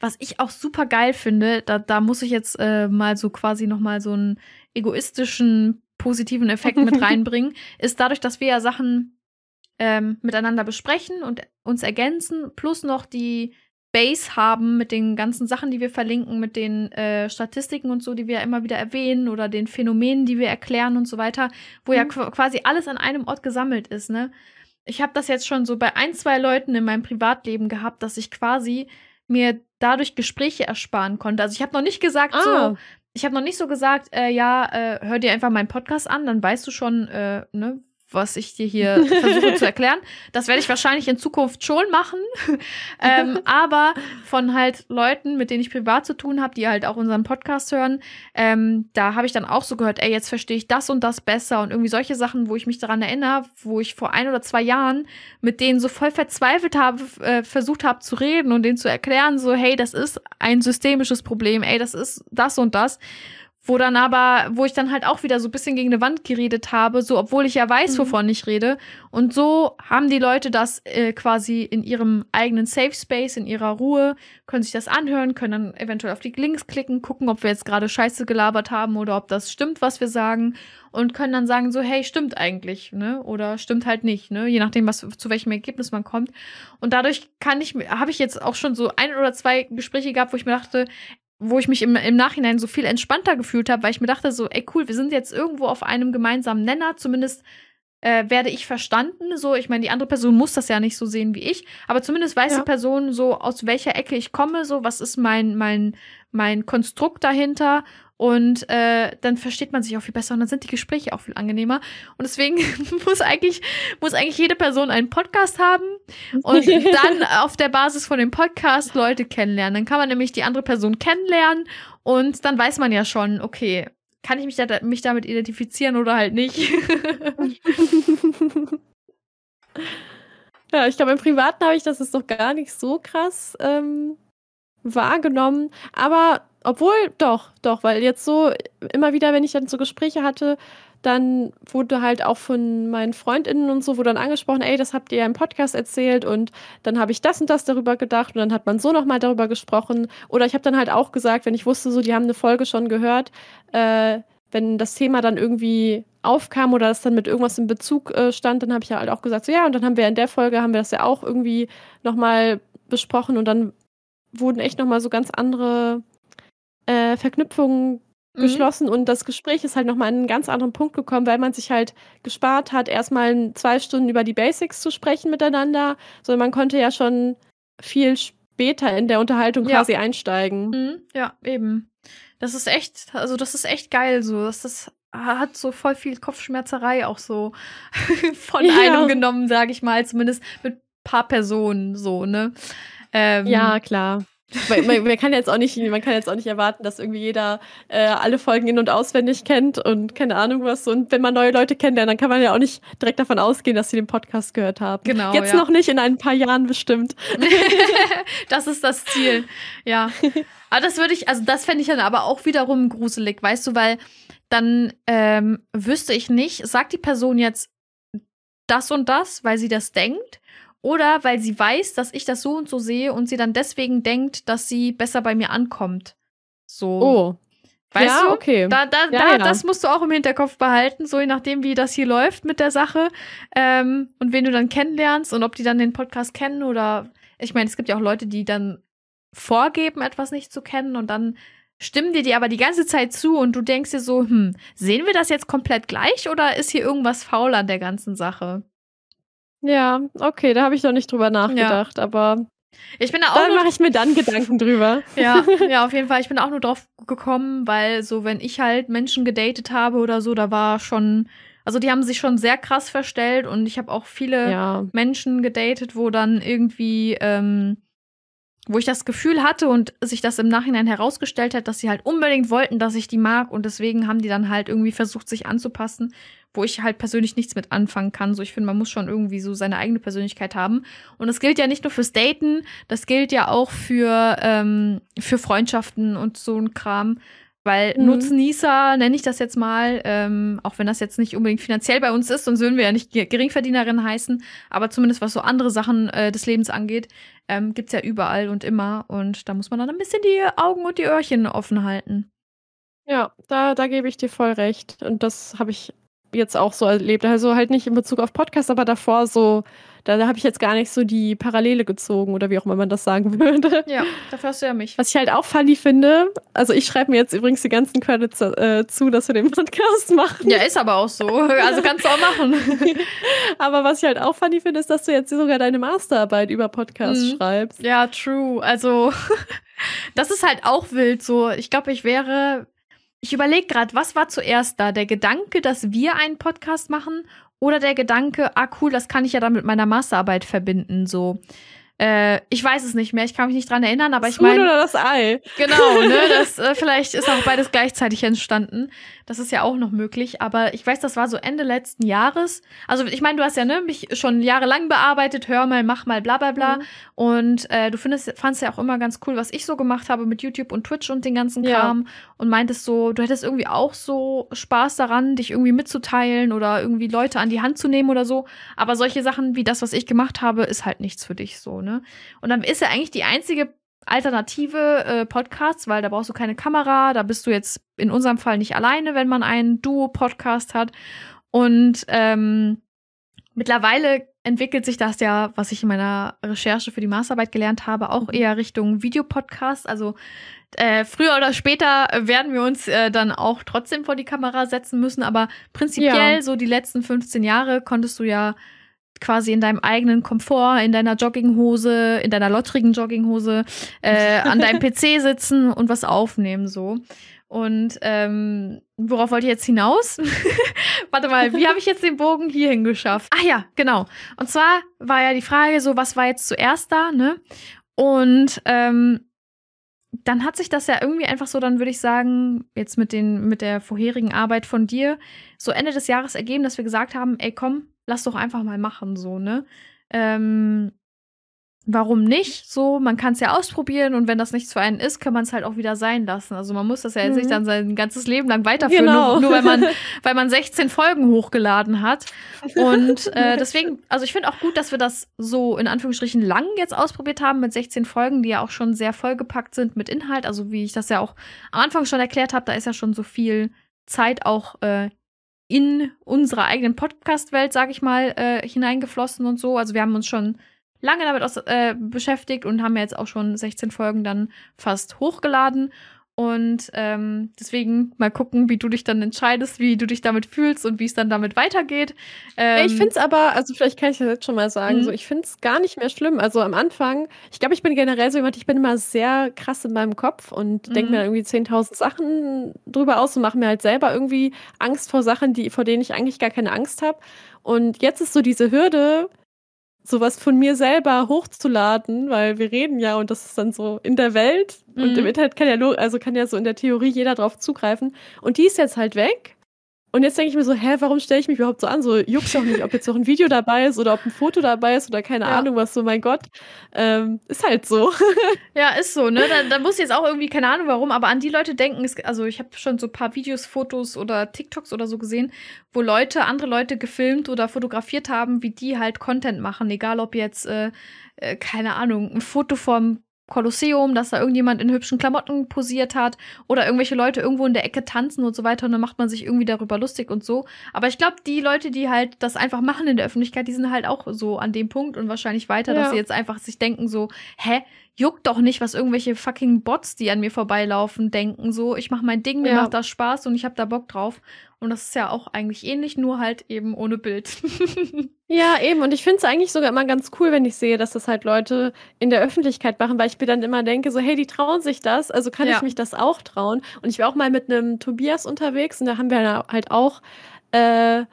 Was ich auch super geil finde, da, da muss ich jetzt äh, mal so quasi nochmal so einen egoistischen, positiven Effekt mit reinbringen, ist dadurch, dass wir ja Sachen ähm, miteinander besprechen und uns ergänzen, plus noch die Base haben mit den ganzen Sachen, die wir verlinken, mit den äh, Statistiken und so, die wir immer wieder erwähnen oder den Phänomenen, die wir erklären und so weiter, wo mhm. ja quasi alles an einem Ort gesammelt ist, ne? Ich habe das jetzt schon so bei ein, zwei Leuten in meinem Privatleben gehabt, dass ich quasi mir dadurch Gespräche ersparen konnte. Also ich habe noch nicht gesagt, ah. so, ich habe noch nicht so gesagt, äh, ja, äh, hör dir einfach meinen Podcast an, dann weißt du schon, äh, ne, was ich dir hier versuche zu erklären. Das werde ich wahrscheinlich in Zukunft schon machen. ähm, aber von halt Leuten, mit denen ich privat zu tun habe, die halt auch unseren Podcast hören, ähm, da habe ich dann auch so gehört, ey, jetzt verstehe ich das und das besser und irgendwie solche Sachen, wo ich mich daran erinnere, wo ich vor ein oder zwei Jahren mit denen so voll verzweifelt habe, äh, versucht habe zu reden und denen zu erklären, so, hey, das ist ein systemisches Problem, ey, das ist das und das wo dann aber, wo ich dann halt auch wieder so ein bisschen gegen eine Wand geredet habe, so obwohl ich ja weiß, mhm. wovon ich rede. Und so haben die Leute das äh, quasi in ihrem eigenen Safe Space, in ihrer Ruhe, können sich das anhören, können dann eventuell auf die Links klicken, gucken, ob wir jetzt gerade Scheiße gelabert haben oder ob das stimmt, was wir sagen. Und können dann sagen, so, hey, stimmt eigentlich, ne? Oder stimmt halt nicht, ne? Je nachdem, was zu welchem Ergebnis man kommt. Und dadurch kann ich, habe ich jetzt auch schon so ein oder zwei Gespräche gehabt, wo ich mir dachte, wo ich mich im, im Nachhinein so viel entspannter gefühlt habe, weil ich mir dachte so, ey cool, wir sind jetzt irgendwo auf einem gemeinsamen Nenner, zumindest äh, werde ich verstanden. So, ich meine, die andere Person muss das ja nicht so sehen wie ich, aber zumindest weiß ja. die Person so, aus welcher Ecke ich komme, so, was ist mein, mein, mein Konstrukt dahinter und äh, dann versteht man sich auch viel besser und dann sind die Gespräche auch viel angenehmer. Und deswegen muss eigentlich, muss eigentlich jede Person einen Podcast haben und dann auf der Basis von dem Podcast Leute kennenlernen. Dann kann man nämlich die andere Person kennenlernen und dann weiß man ja schon, okay, kann ich mich, da, mich damit identifizieren oder halt nicht. ja, ich glaube, im Privaten habe ich das ist doch gar nicht so krass ähm, wahrgenommen. Aber obwohl, doch, doch, weil jetzt so immer wieder, wenn ich dann so Gespräche hatte, dann wurde halt auch von meinen FreundInnen und so, wurde dann angesprochen, ey, das habt ihr ja im Podcast erzählt und dann habe ich das und das darüber gedacht und dann hat man so nochmal darüber gesprochen. Oder ich habe dann halt auch gesagt, wenn ich wusste, so, die haben eine Folge schon gehört, äh, wenn das Thema dann irgendwie aufkam oder das dann mit irgendwas in Bezug äh, stand, dann habe ich ja halt auch gesagt, so ja, und dann haben wir in der Folge, haben wir das ja auch irgendwie nochmal besprochen und dann wurden echt nochmal so ganz andere äh, Verknüpfungen mhm. geschlossen und das Gespräch ist halt nochmal an einen ganz anderen Punkt gekommen, weil man sich halt gespart hat, erstmal zwei Stunden über die Basics zu sprechen miteinander, sondern man konnte ja schon viel später in der Unterhaltung ja. quasi einsteigen. Mhm. Ja, eben. Das ist echt, also das ist echt geil so. Das ist, hat so voll viel Kopfschmerzerei auch so von ja. einem genommen, sage ich mal, zumindest mit paar Personen so, ne? Ähm, ja, klar man, man, kann jetzt auch nicht, man kann jetzt auch nicht erwarten, dass irgendwie jeder äh, alle Folgen in- und auswendig kennt und keine Ahnung was. Und wenn man neue Leute kennt, dann kann man ja auch nicht direkt davon ausgehen, dass sie den Podcast gehört haben. Genau. Jetzt ja. noch nicht, in ein paar Jahren bestimmt. das ist das Ziel. Ja. Aber das würde ich, also das fände ich dann aber auch wiederum gruselig, weißt du, weil dann ähm, wüsste ich nicht, sagt die Person jetzt das und das, weil sie das denkt? Oder weil sie weiß, dass ich das so und so sehe und sie dann deswegen denkt, dass sie besser bei mir ankommt. So. Oh. Weißt ja, du? okay. Da, da, ja, da, ja. Das musst du auch im Hinterkopf behalten, so je nachdem, wie das hier läuft mit der Sache. Ähm, und wen du dann kennenlernst und ob die dann den Podcast kennen oder. Ich meine, es gibt ja auch Leute, die dann vorgeben, etwas nicht zu kennen und dann stimmen dir die aber die ganze Zeit zu und du denkst dir so, hm, sehen wir das jetzt komplett gleich oder ist hier irgendwas faul an der ganzen Sache? Ja, okay, da habe ich noch nicht drüber nachgedacht, ja. aber ich bin da auch. Da mache ich mir dann Gedanken drüber. Ja, ja, auf jeden Fall. Ich bin auch nur drauf gekommen, weil so, wenn ich halt Menschen gedatet habe oder so, da war schon, also die haben sich schon sehr krass verstellt und ich habe auch viele ja. Menschen gedatet, wo dann irgendwie, ähm, wo ich das Gefühl hatte und sich das im Nachhinein herausgestellt hat, dass sie halt unbedingt wollten, dass ich die mag und deswegen haben die dann halt irgendwie versucht, sich anzupassen wo ich halt persönlich nichts mit anfangen kann. So, ich finde, man muss schon irgendwie so seine eigene Persönlichkeit haben. Und das gilt ja nicht nur fürs Daten, das gilt ja auch für, ähm, für Freundschaften und so ein Kram. Weil mhm. Nutznießer, nenne ich das jetzt mal, ähm, auch wenn das jetzt nicht unbedingt finanziell bei uns ist, sonst würden wir ja nicht Geringverdienerin heißen, aber zumindest was so andere Sachen äh, des Lebens angeht, ähm, gibt's ja überall und immer. Und da muss man dann ein bisschen die Augen und die Öhrchen offen halten. Ja, da, da gebe ich dir voll recht. Und das habe ich jetzt auch so erlebt. Also halt nicht in Bezug auf Podcast, aber davor so, da, da habe ich jetzt gar nicht so die Parallele gezogen oder wie auch immer man das sagen würde. Ja, dafür hast du ja mich. Was ich halt auch funny finde, also ich schreibe mir jetzt übrigens die ganzen Credits äh, zu, dass wir den Podcast machen. Ja, ist aber auch so. Also kannst du auch machen. aber was ich halt auch funny finde, ist, dass du jetzt sogar deine Masterarbeit über Podcast mhm. schreibst. Ja, true. Also das ist halt auch wild so. Ich glaube, ich wäre Ich überlege gerade, was war zuerst da? Der Gedanke, dass wir einen Podcast machen oder der Gedanke, ah cool, das kann ich ja dann mit meiner Masterarbeit verbinden, so. Äh, ich weiß es nicht mehr, ich kann mich nicht dran erinnern, aber ich meine. oder das Ei. Genau, ne? Das, äh, vielleicht ist auch beides gleichzeitig entstanden. Das ist ja auch noch möglich. Aber ich weiß, das war so Ende letzten Jahres. Also ich meine, du hast ja ne, mich schon jahrelang bearbeitet, hör mal, mach mal, bla bla bla. Mhm. Und äh, du findest, fandst ja auch immer ganz cool, was ich so gemacht habe mit YouTube und Twitch und den ganzen Kram. Ja. Und meintest so, du hättest irgendwie auch so Spaß daran, dich irgendwie mitzuteilen oder irgendwie Leute an die Hand zu nehmen oder so. Aber solche Sachen wie das, was ich gemacht habe, ist halt nichts für dich so, ne? Und dann ist ja eigentlich die einzige alternative äh, Podcasts, weil da brauchst du keine Kamera, da bist du jetzt in unserem Fall nicht alleine, wenn man einen Duo-Podcast hat. Und ähm, mittlerweile entwickelt sich das ja, was ich in meiner Recherche für die Masterarbeit gelernt habe, auch mhm. eher Richtung Videopodcast. Also äh, früher oder später werden wir uns äh, dann auch trotzdem vor die Kamera setzen müssen, aber prinzipiell ja. so die letzten 15 Jahre konntest du ja quasi in deinem eigenen Komfort, in deiner Jogginghose, in deiner lottrigen Jogginghose, äh, an deinem PC sitzen und was aufnehmen so. Und ähm, worauf wollte ich jetzt hinaus? Warte mal, wie habe ich jetzt den Bogen hierhin geschafft? Ach ja, genau. Und zwar war ja die Frage so, was war jetzt zuerst da, ne? Und ähm, dann hat sich das ja irgendwie einfach so, dann würde ich sagen, jetzt mit den mit der vorherigen Arbeit von dir, so Ende des Jahres ergeben, dass wir gesagt haben, ey komm, lass doch einfach mal machen, so, ne? Ähm, warum nicht? So, man kann es ja ausprobieren und wenn das nichts für einen ist, kann man es halt auch wieder sein lassen. Also man muss das ja jetzt mhm. nicht dann sein ganzes Leben lang weiterführen, genau. nur, nur, weil man, weil man 16 Folgen hochgeladen hat. Und äh, deswegen, also ich finde auch gut, dass wir das so in Anführungsstrichen lang jetzt ausprobiert haben mit 16 Folgen, die ja auch schon sehr vollgepackt sind mit Inhalt. Also wie ich das ja auch am Anfang schon erklärt habe, da ist ja schon so viel Zeit auch äh, in unsere eigenen Podcast-Welt, sag ich mal, äh, hineingeflossen und so. Also wir haben uns schon lange damit aus, äh, beschäftigt und haben jetzt auch schon 16 Folgen dann fast hochgeladen. Und ähm, deswegen mal gucken, wie du dich dann entscheidest, wie du dich damit fühlst und wie es dann damit weitergeht. Ähm, ich finde es aber, also vielleicht kann ich das jetzt schon mal sagen, mhm. so ich finde es gar nicht mehr schlimm. Also am Anfang, ich glaube, ich bin generell so jemand, ich bin immer sehr krass in meinem Kopf und mhm. denke mir irgendwie 10.000 Sachen drüber aus und mache mir halt selber irgendwie Angst vor Sachen, die, vor denen ich eigentlich gar keine Angst habe. Und jetzt ist so diese Hürde, sowas von mir selber hochzuladen, weil wir reden ja und das ist dann so in der Welt mhm. und im mhm. Internet kann ja also kann ja so in der Theorie jeder drauf zugreifen und die ist jetzt halt weg und jetzt denke ich mir so, hä, warum stelle ich mich überhaupt so an? So juckt doch nicht, ob jetzt noch ein Video dabei ist oder ob ein Foto dabei ist oder keine ja. Ahnung was, so mein Gott. Ähm, ist halt so. ja, ist so, ne? Da, da muss jetzt auch irgendwie, keine Ahnung warum, aber an die Leute denken, es, also ich habe schon so ein paar Videos, Fotos oder TikToks oder so gesehen, wo Leute, andere Leute gefilmt oder fotografiert haben, wie die halt Content machen, egal ob jetzt, äh, äh, keine Ahnung, ein Foto vom Kolosseum, dass da irgendjemand in hübschen Klamotten posiert hat oder irgendwelche Leute irgendwo in der Ecke tanzen und so weiter und dann macht man sich irgendwie darüber lustig und so. Aber ich glaube, die Leute, die halt das einfach machen in der Öffentlichkeit, die sind halt auch so an dem Punkt und wahrscheinlich weiter, ja. dass sie jetzt einfach sich denken so, hä, juckt doch nicht, was irgendwelche fucking Bots, die an mir vorbeilaufen, denken so, ich mache mein Ding, mir ja. macht das Spaß und ich habe da Bock drauf. Und das ist ja auch eigentlich ähnlich, nur halt eben ohne Bild. ja, eben. Und ich finde es eigentlich sogar immer ganz cool, wenn ich sehe, dass das halt Leute in der Öffentlichkeit machen, weil ich mir dann immer denke, so, hey, die trauen sich das, also kann ja. ich mich das auch trauen. Und ich war auch mal mit einem Tobias unterwegs und da haben wir halt auch äh,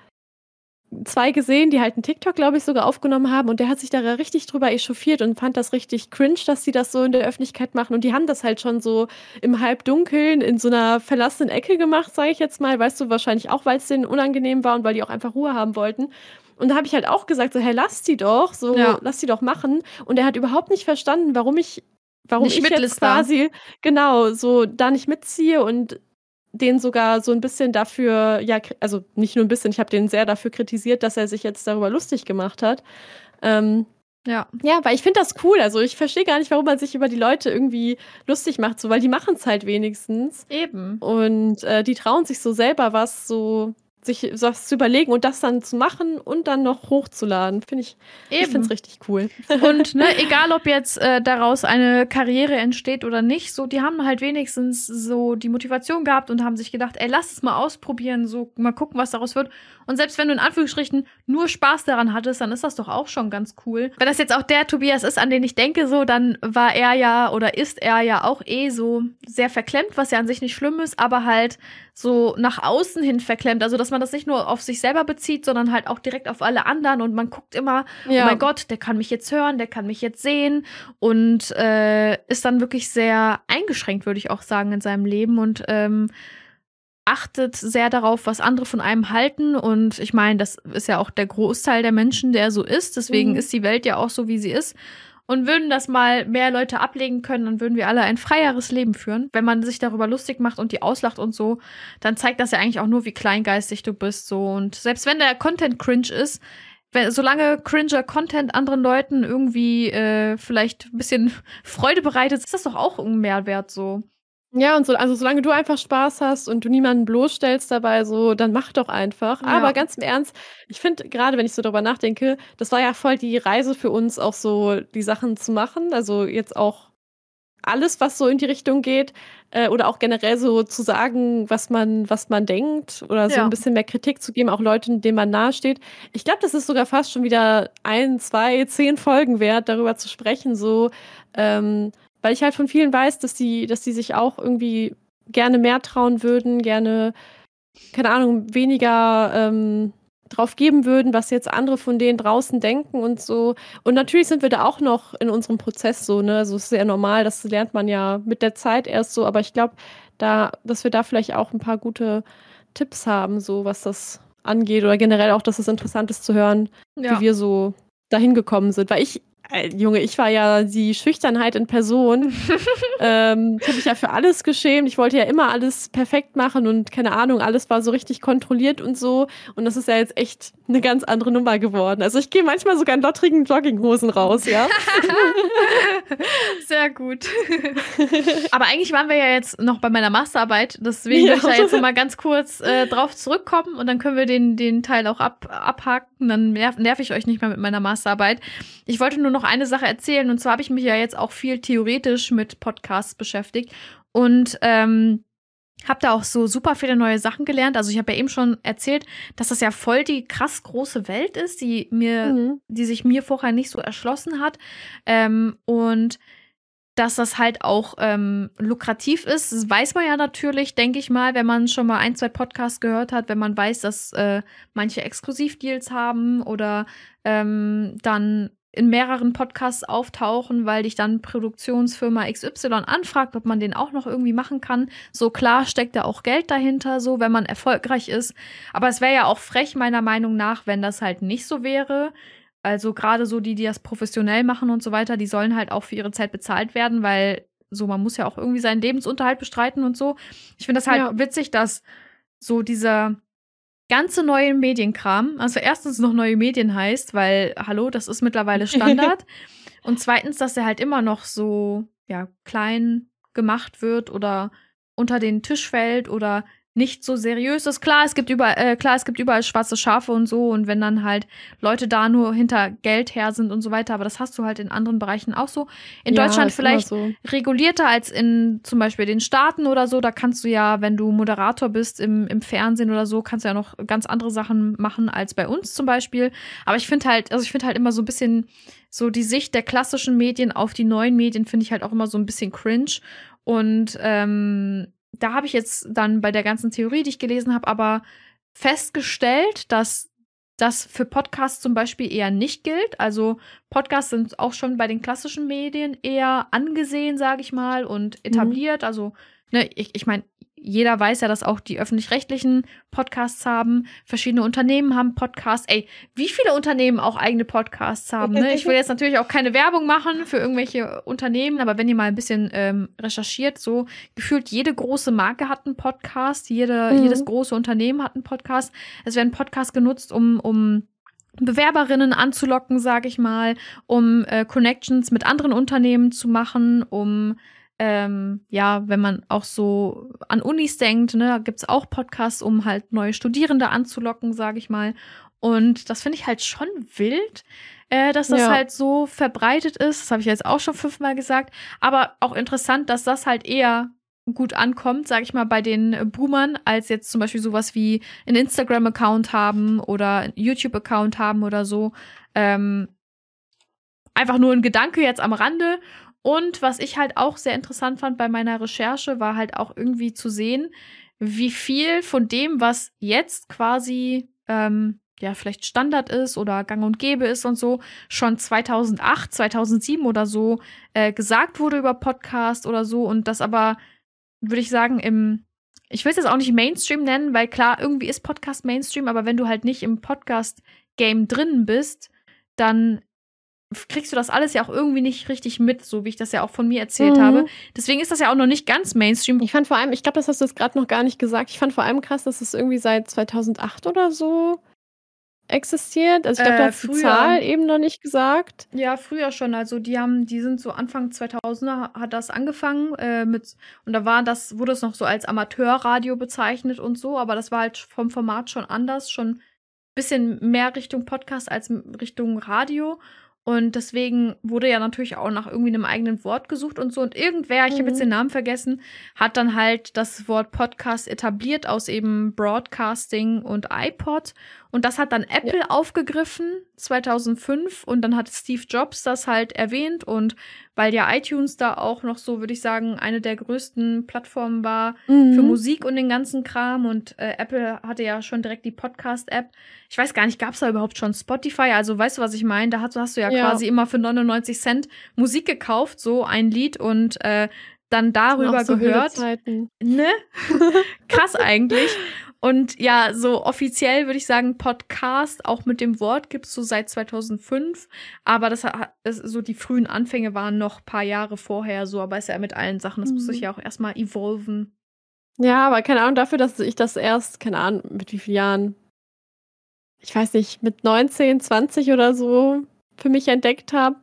zwei gesehen, die halt einen TikTok, glaube ich, sogar aufgenommen haben und der hat sich da richtig drüber echauffiert und fand das richtig cringe, dass sie das so in der Öffentlichkeit machen und die haben das halt schon so im Halbdunkeln in so einer verlassenen Ecke gemacht, sage ich jetzt mal, weißt du, wahrscheinlich auch, weil es denen unangenehm war und weil die auch einfach Ruhe haben wollten. Und da habe ich halt auch gesagt, so, hey, lass die doch, so, ja. lass die doch machen. Und er hat überhaupt nicht verstanden, warum ich, warum nicht ich jetzt quasi, genau, so da nicht mitziehe und den sogar so ein bisschen dafür, ja, also nicht nur ein bisschen, ich habe den sehr dafür kritisiert, dass er sich jetzt darüber lustig gemacht hat. Ähm, ja. Ja, weil ich finde das cool. Also ich verstehe gar nicht, warum man sich über die Leute irgendwie lustig macht, so weil die machen es halt wenigstens. Eben. Und äh, die trauen sich so selber was, so sich was zu überlegen und das dann zu machen und dann noch hochzuladen. Finde ich, Eben. ich finde es richtig cool. Und ne, egal ob jetzt äh, daraus eine Karriere entsteht oder nicht, so die haben halt wenigstens so die Motivation gehabt und haben sich gedacht, ey, lass es mal ausprobieren, so mal gucken, was daraus wird. Und selbst wenn du in Anführungsstrichen nur Spaß daran hattest, dann ist das doch auch schon ganz cool. Wenn das jetzt auch der Tobias ist, an den ich denke, so, dann war er ja oder ist er ja auch eh so sehr verklemmt, was ja an sich nicht schlimm ist, aber halt so nach außen hin verklemmt. Also, dass man das nicht nur auf sich selber bezieht, sondern halt auch direkt auf alle anderen und man guckt immer, oh ja. oh mein Gott, der kann mich jetzt hören, der kann mich jetzt sehen und äh, ist dann wirklich sehr eingeschränkt, würde ich auch sagen, in seinem Leben und ähm, achtet sehr darauf, was andere von einem halten. Und ich meine, das ist ja auch der Großteil der Menschen, der so ist. Deswegen mhm. ist die Welt ja auch so, wie sie ist. Und würden das mal mehr Leute ablegen können, dann würden wir alle ein freieres Leben führen. Wenn man sich darüber lustig macht und die auslacht und so, dann zeigt das ja eigentlich auch nur, wie kleingeistig du bist. So. Und selbst wenn der Content cringe ist, wenn, solange cringer Content anderen Leuten irgendwie äh, vielleicht ein bisschen Freude bereitet, ist das doch auch ein Mehrwert so. Ja, und so, also solange du einfach Spaß hast und du niemanden bloßstellst dabei, so, dann mach doch einfach. Ja. Aber ganz im Ernst, ich finde, gerade wenn ich so darüber nachdenke, das war ja voll die Reise für uns, auch so die Sachen zu machen. Also jetzt auch alles, was so in die Richtung geht, äh, oder auch generell so zu sagen, was man, was man denkt, oder so ja. ein bisschen mehr Kritik zu geben, auch Leuten, denen man nahesteht. Ich glaube, das ist sogar fast schon wieder ein, zwei, zehn Folgen wert, darüber zu sprechen, so ähm, weil ich halt von vielen weiß, dass die, dass die sich auch irgendwie gerne mehr trauen würden, gerne, keine Ahnung, weniger ähm, drauf geben würden, was jetzt andere von denen draußen denken und so. Und natürlich sind wir da auch noch in unserem Prozess so, ne? Also es ist sehr normal, das lernt man ja mit der Zeit erst so, aber ich glaube, da, dass wir da vielleicht auch ein paar gute Tipps haben, so was das angeht, oder generell auch, dass es interessant ist zu hören, ja. wie wir so dahin gekommen sind. Weil ich Junge, ich war ja die Schüchternheit in Person. ähm, ich habe mich ja für alles geschämt. Ich wollte ja immer alles perfekt machen und keine Ahnung, alles war so richtig kontrolliert und so. Und das ist ja jetzt echt eine ganz andere Nummer geworden. Also ich gehe manchmal sogar in lottrigen Jogginghosen raus, ja. Sehr gut. Aber eigentlich waren wir ja jetzt noch bei meiner Masterarbeit, deswegen ja. will ich da jetzt mal ganz kurz äh, drauf zurückkommen und dann können wir den, den Teil auch ab, abhaken. Dann nerv, nerv ich euch nicht mehr mit meiner Masterarbeit. Ich wollte nur noch eine Sache erzählen. Und zwar habe ich mich ja jetzt auch viel theoretisch mit Podcasts beschäftigt. Und ähm, habe da auch so super viele neue Sachen gelernt. Also ich habe ja eben schon erzählt, dass das ja voll die krass große Welt ist, die mir, mhm. die sich mir vorher nicht so erschlossen hat. Ähm, und dass das halt auch ähm, lukrativ ist, das weiß man ja natürlich, denke ich mal, wenn man schon mal ein, zwei Podcasts gehört hat, wenn man weiß, dass äh, manche Exklusivdeals haben oder ähm, dann in mehreren Podcasts auftauchen, weil dich dann Produktionsfirma XY anfragt, ob man den auch noch irgendwie machen kann. So klar steckt da auch Geld dahinter, so wenn man erfolgreich ist. Aber es wäre ja auch frech meiner Meinung nach, wenn das halt nicht so wäre. Also gerade so die, die das professionell machen und so weiter, die sollen halt auch für ihre Zeit bezahlt werden, weil so man muss ja auch irgendwie seinen Lebensunterhalt bestreiten und so. Ich finde das halt ja. witzig, dass so dieser ganze neue Medienkram, also erstens noch neue Medien heißt, weil, hallo, das ist mittlerweile Standard. und zweitens, dass er halt immer noch so, ja, klein gemacht wird oder unter den Tisch fällt oder nicht so seriös ist. Klar, es gibt überall, äh, klar, es gibt überall schwarze Schafe und so und wenn dann halt Leute da nur hinter Geld her sind und so weiter, aber das hast du halt in anderen Bereichen auch so. In ja, Deutschland vielleicht so. regulierter als in zum Beispiel den Staaten oder so. Da kannst du ja, wenn du Moderator bist im, im Fernsehen oder so, kannst du ja noch ganz andere Sachen machen als bei uns zum Beispiel. Aber ich finde halt, also ich finde halt immer so ein bisschen so die Sicht der klassischen Medien auf die neuen Medien finde ich halt auch immer so ein bisschen cringe. Und ähm, da habe ich jetzt dann bei der ganzen Theorie, die ich gelesen habe, aber festgestellt, dass das für Podcasts zum Beispiel eher nicht gilt. Also Podcasts sind auch schon bei den klassischen Medien eher angesehen, sage ich mal, und mhm. etabliert. Mhm. Also ne, ich, ich meine, jeder weiß ja, dass auch die öffentlich-rechtlichen Podcasts haben. Verschiedene Unternehmen haben Podcasts. Ey, wie viele Unternehmen auch eigene Podcasts haben. Ne? Ich will jetzt natürlich auch keine Werbung machen für irgendwelche Unternehmen, aber wenn ihr mal ein bisschen ähm, recherchiert, so gefühlt jede große Marke hat einen Podcast, jede, mhm. jedes große Unternehmen hat einen Podcast. Es werden Podcasts genutzt, um, um Bewerberinnen anzulocken, sage ich mal, um äh, Connections mit anderen Unternehmen zu machen, um ähm, ja, wenn man auch so an Unis denkt, ne, gibt es auch Podcasts, um halt neue Studierende anzulocken, sage ich mal. Und das finde ich halt schon wild, äh, dass das ja. halt so verbreitet ist. Das habe ich jetzt auch schon fünfmal gesagt. Aber auch interessant, dass das halt eher gut ankommt, sage ich mal, bei den Boomern, als jetzt zum Beispiel sowas wie einen Instagram-Account haben oder einen YouTube-Account haben oder so. Ähm, einfach nur ein Gedanke jetzt am Rande. Und was ich halt auch sehr interessant fand bei meiner Recherche, war halt auch irgendwie zu sehen, wie viel von dem, was jetzt quasi ähm, ja vielleicht Standard ist oder Gang und Gäbe ist und so, schon 2008, 2007 oder so äh, gesagt wurde über Podcast oder so. Und das aber, würde ich sagen, im, ich will es jetzt auch nicht Mainstream nennen, weil klar, irgendwie ist Podcast Mainstream, aber wenn du halt nicht im Podcast-Game drin bist, dann kriegst du das alles ja auch irgendwie nicht richtig mit, so wie ich das ja auch von mir erzählt mhm. habe. Deswegen ist das ja auch noch nicht ganz Mainstream. Ich fand vor allem, ich glaube, das hast du jetzt gerade noch gar nicht gesagt. Ich fand vor allem krass, dass es irgendwie seit 2008 oder so existiert. Also ich glaube, äh, du hast die Zahl eben noch nicht gesagt. Ja, früher schon. Also die haben, die sind so Anfang 2000er hat das angefangen äh, mit und da war das wurde es noch so als Amateurradio bezeichnet und so, aber das war halt vom Format schon anders, schon bisschen mehr Richtung Podcast als Richtung Radio und deswegen wurde ja natürlich auch nach irgendwie einem eigenen Wort gesucht und so. Und irgendwer, ich mhm. habe jetzt den Namen vergessen, hat dann halt das Wort Podcast etabliert aus eben Broadcasting und iPod. Und das hat dann Apple ja. aufgegriffen 2005 und dann hat Steve Jobs das halt erwähnt und weil ja iTunes da auch noch so, würde ich sagen, eine der größten Plattformen war mhm. für Musik und den ganzen Kram und äh, Apple hatte ja schon direkt die Podcast-App. Ich weiß gar nicht, gab es da überhaupt schon Spotify? Also weißt du, was ich meine? Da hast, hast du ja, ja, quasi immer für 99 Cent Musik gekauft, so ein Lied und äh, dann darüber so gehört. Ne? Krass eigentlich. Und ja, so offiziell würde ich sagen, Podcast, auch mit dem Wort gibt es so seit 2005. Aber das, das, so die frühen Anfänge waren noch ein paar Jahre vorher so. Aber ist ja mit allen Sachen, das mhm. muss sich ja auch erstmal evolven. Ja, aber keine Ahnung, dafür, dass ich das erst, keine Ahnung, mit wie vielen Jahren, ich weiß nicht, mit 19, 20 oder so für mich entdeckt habe.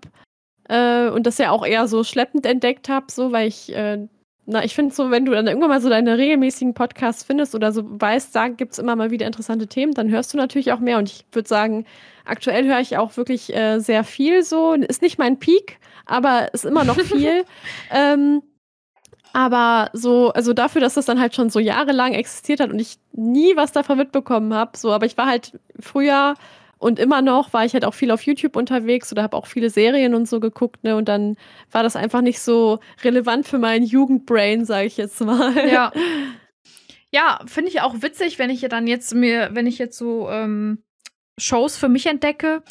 Äh, und das ja auch eher so schleppend entdeckt habe, so, weil ich äh, na, ich finde so, wenn du dann irgendwann mal so deine regelmäßigen Podcasts findest oder so weißt, da gibt es immer mal wieder interessante Themen, dann hörst du natürlich auch mehr. Und ich würde sagen, aktuell höre ich auch wirklich äh, sehr viel so. Ist nicht mein Peak, aber ist immer noch viel. ähm, aber so, also dafür, dass das dann halt schon so jahrelang existiert hat und ich nie was davon mitbekommen habe, so, aber ich war halt früher und immer noch war ich halt auch viel auf YouTube unterwegs oder habe auch viele Serien und so geguckt, ne? Und dann war das einfach nicht so relevant für meinen Jugendbrain, sage ich jetzt mal. Ja. Ja, finde ich auch witzig, wenn ich dann jetzt mir, wenn ich jetzt so ähm, Shows für mich entdecke,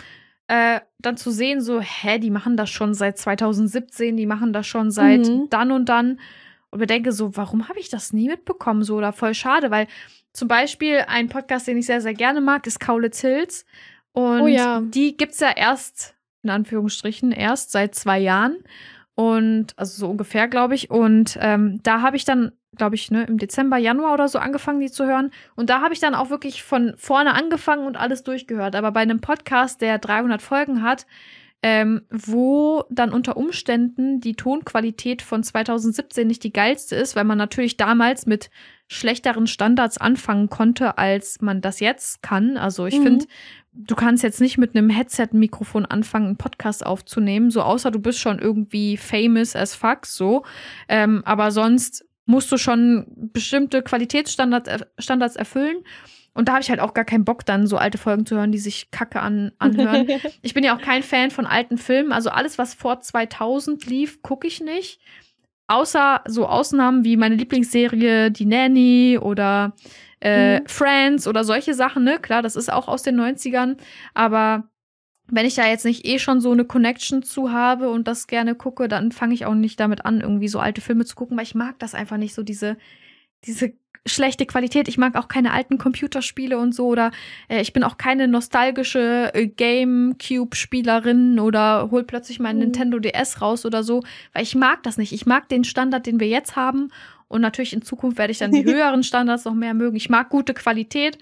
äh, dann zu sehen, so, hä, die machen das schon seit 2017, die machen das schon seit mhm. dann und dann. Und mir denke so, warum habe ich das nie mitbekommen? So, oder voll schade, weil zum Beispiel ein Podcast, den ich sehr, sehr gerne mag, ist Kaulitz Hills. Und oh ja. die gibt's ja erst, in Anführungsstrichen, erst seit zwei Jahren. Und, also so ungefähr, glaube ich. Und ähm, da habe ich dann, glaube ich, ne, im Dezember, Januar oder so angefangen, die zu hören. Und da habe ich dann auch wirklich von vorne angefangen und alles durchgehört. Aber bei einem Podcast, der 300 Folgen hat, ähm, wo dann unter Umständen die Tonqualität von 2017 nicht die geilste ist, weil man natürlich damals mit schlechteren Standards anfangen konnte, als man das jetzt kann. Also ich mhm. finde, du kannst jetzt nicht mit einem Headset-Mikrofon anfangen, einen Podcast aufzunehmen, so außer du bist schon irgendwie famous as fuck, so. Ähm, aber sonst musst du schon bestimmte Qualitätsstandards Standards erfüllen. Und da habe ich halt auch gar keinen Bock, dann so alte Folgen zu hören, die sich kacke an, anhören. ich bin ja auch kein Fan von alten Filmen. Also alles, was vor 2000 lief, gucke ich nicht. Außer so Ausnahmen wie meine Lieblingsserie Die Nanny oder äh, mhm. Friends oder solche Sachen, ne? Klar, das ist auch aus den 90ern, aber wenn ich da jetzt nicht eh schon so eine Connection zu habe und das gerne gucke, dann fange ich auch nicht damit an, irgendwie so alte Filme zu gucken, weil ich mag das einfach nicht so, diese, diese schlechte Qualität. Ich mag auch keine alten Computerspiele und so oder äh, ich bin auch keine nostalgische äh, Gamecube-Spielerin oder hol plötzlich mein mhm. Nintendo DS raus oder so, weil ich mag das nicht. Ich mag den Standard, den wir jetzt haben und natürlich in Zukunft werde ich dann die höheren Standards noch mehr mögen. Ich mag gute Qualität.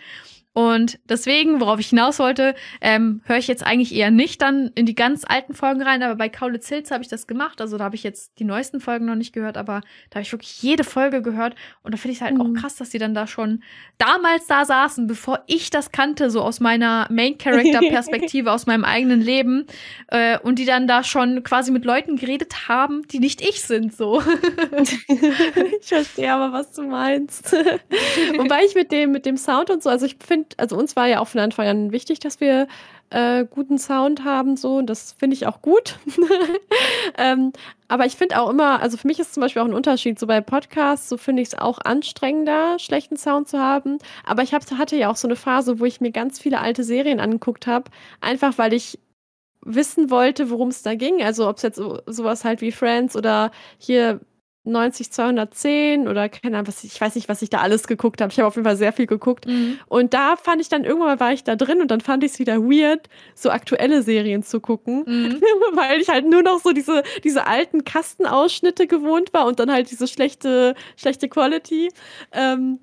Und deswegen, worauf ich hinaus wollte, ähm, höre ich jetzt eigentlich eher nicht dann in die ganz alten Folgen rein, aber bei Kaulitz Hills habe ich das gemacht. Also da habe ich jetzt die neuesten Folgen noch nicht gehört, aber da habe ich wirklich jede Folge gehört. Und da finde ich es halt mhm. auch krass, dass die dann da schon damals da saßen, bevor ich das kannte, so aus meiner Main-Character-Perspektive, aus meinem eigenen Leben. Äh, und die dann da schon quasi mit Leuten geredet haben, die nicht ich sind, so. ich verstehe aber, was du meinst. Wobei ich mit dem, mit dem Sound und so, also ich finde, also uns war ja auch von Anfang an wichtig, dass wir äh, guten Sound haben, so, und das finde ich auch gut. ähm, aber ich finde auch immer, also für mich ist zum Beispiel auch ein Unterschied, so bei Podcasts, so finde ich es auch anstrengender, schlechten Sound zu haben. Aber ich hab, hatte ja auch so eine Phase, wo ich mir ganz viele alte Serien angeguckt habe, einfach weil ich wissen wollte, worum es da ging. Also ob es jetzt so, sowas halt wie Friends oder hier 90 210 oder keine Ahnung, was ich, weiß nicht, was ich da alles geguckt habe. Ich habe auf jeden Fall sehr viel geguckt. Mhm. Und da fand ich dann irgendwann mal war ich da drin und dann fand ich es wieder weird, so aktuelle Serien zu gucken, mhm. weil ich halt nur noch so diese, diese alten Kastenausschnitte gewohnt war und dann halt diese schlechte, schlechte Quality. Ähm,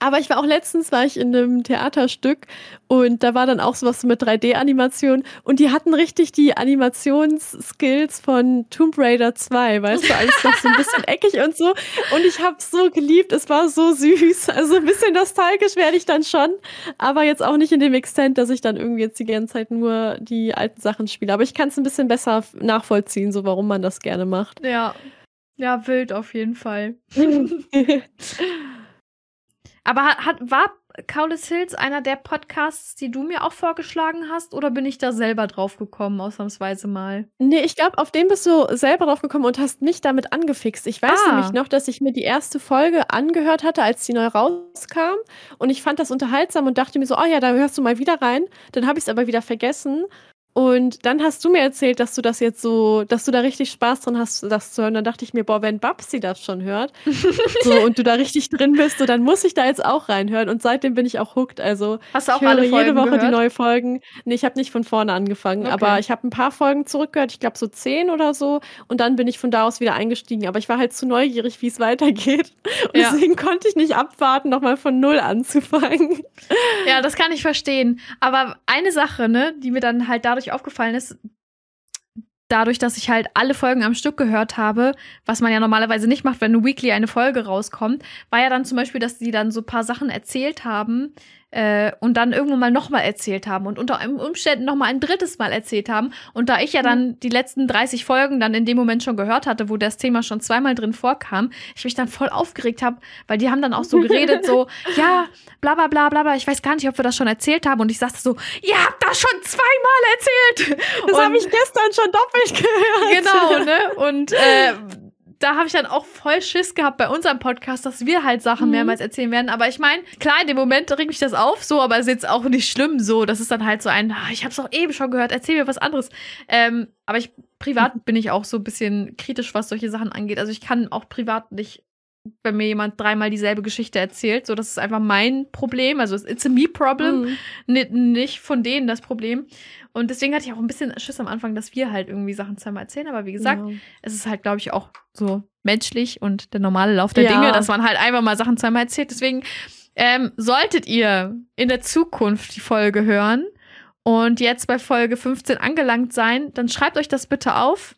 aber ich war auch letztens, war ich in einem Theaterstück und da war dann auch sowas mit 3D-Animation und die hatten richtig die Animationsskills von Tomb Raider 2, weißt du, alles noch so ein bisschen eckig und so. Und ich habe so geliebt, es war so süß. Also ein bisschen nostalgisch werde ich dann schon, aber jetzt auch nicht in dem Extent, dass ich dann irgendwie jetzt die ganze Zeit nur die alten Sachen spiele. Aber ich kann es ein bisschen besser nachvollziehen, so warum man das gerne macht. Ja. Ja, wild auf jeden Fall. Aber hat, war Kaulitz Hills einer der Podcasts, die du mir auch vorgeschlagen hast, oder bin ich da selber drauf gekommen, ausnahmsweise mal? Nee, ich glaube, auf den bist du selber drauf gekommen und hast mich damit angefixt. Ich weiß ah. nämlich noch, dass ich mir die erste Folge angehört hatte, als die neu rauskam. Und ich fand das unterhaltsam und dachte mir so, oh ja, da hörst du mal wieder rein. Dann habe ich es aber wieder vergessen. Und dann hast du mir erzählt, dass du das jetzt so, dass du da richtig Spaß dran hast, das zu hören. Dann dachte ich mir, boah, wenn Babsi das schon hört so, und du da richtig drin bist, so, dann muss ich da jetzt auch reinhören. Und seitdem bin ich auch hooked. Also hast du auch ich höre jede Woche gehört? die neue Folgen. Nee, ich habe nicht von vorne angefangen, okay. aber ich habe ein paar Folgen zurückgehört, ich glaube so zehn oder so. Und dann bin ich von da aus wieder eingestiegen. Aber ich war halt zu neugierig, wie es weitergeht. Und ja. deswegen konnte ich nicht abwarten, nochmal von null anzufangen. Ja, das kann ich verstehen. Aber eine Sache, ne, die mir dann halt dadurch aufgefallen ist, dadurch, dass ich halt alle Folgen am Stück gehört habe, was man ja normalerweise nicht macht, wenn Weekly eine Folge rauskommt, war ja dann zum Beispiel, dass sie dann so ein paar Sachen erzählt haben, äh, und dann irgendwann mal nochmal erzählt haben und unter Umständen nochmal ein drittes Mal erzählt haben. Und da ich ja dann die letzten 30 Folgen dann in dem Moment schon gehört hatte, wo das Thema schon zweimal drin vorkam, ich mich dann voll aufgeregt habe, weil die haben dann auch so geredet, so, ja, bla bla bla bla bla, ich weiß gar nicht, ob wir das schon erzählt haben. Und ich sagte so, ihr habt das schon zweimal erzählt. Das habe ich gestern schon doppelt gehört. Genau, ne? Und äh, da habe ich dann auch voll Schiss gehabt bei unserem Podcast, dass wir halt Sachen mhm. mehrmals erzählen werden. Aber ich meine, klar, in dem Moment regt mich das auf, so, aber es ist jetzt auch nicht schlimm, so. Das ist dann halt so ein, ah, ich habe es doch eben schon gehört, erzähl mir was anderes. Ähm, aber ich privat mhm. bin ich auch so ein bisschen kritisch, was solche Sachen angeht. Also ich kann auch privat nicht wenn mir jemand dreimal dieselbe Geschichte erzählt. So, das ist einfach mein Problem. Also, it's a me problem, mhm. nicht von denen das Problem. Und deswegen hatte ich auch ein bisschen Schiss am Anfang, dass wir halt irgendwie Sachen zweimal erzählen. Aber wie gesagt, ja. es ist halt, glaube ich, auch so menschlich und der normale Lauf der ja. Dinge, dass man halt einfach mal Sachen zweimal erzählt. Deswegen ähm, solltet ihr in der Zukunft die Folge hören und jetzt bei Folge 15 angelangt sein, dann schreibt euch das bitte auf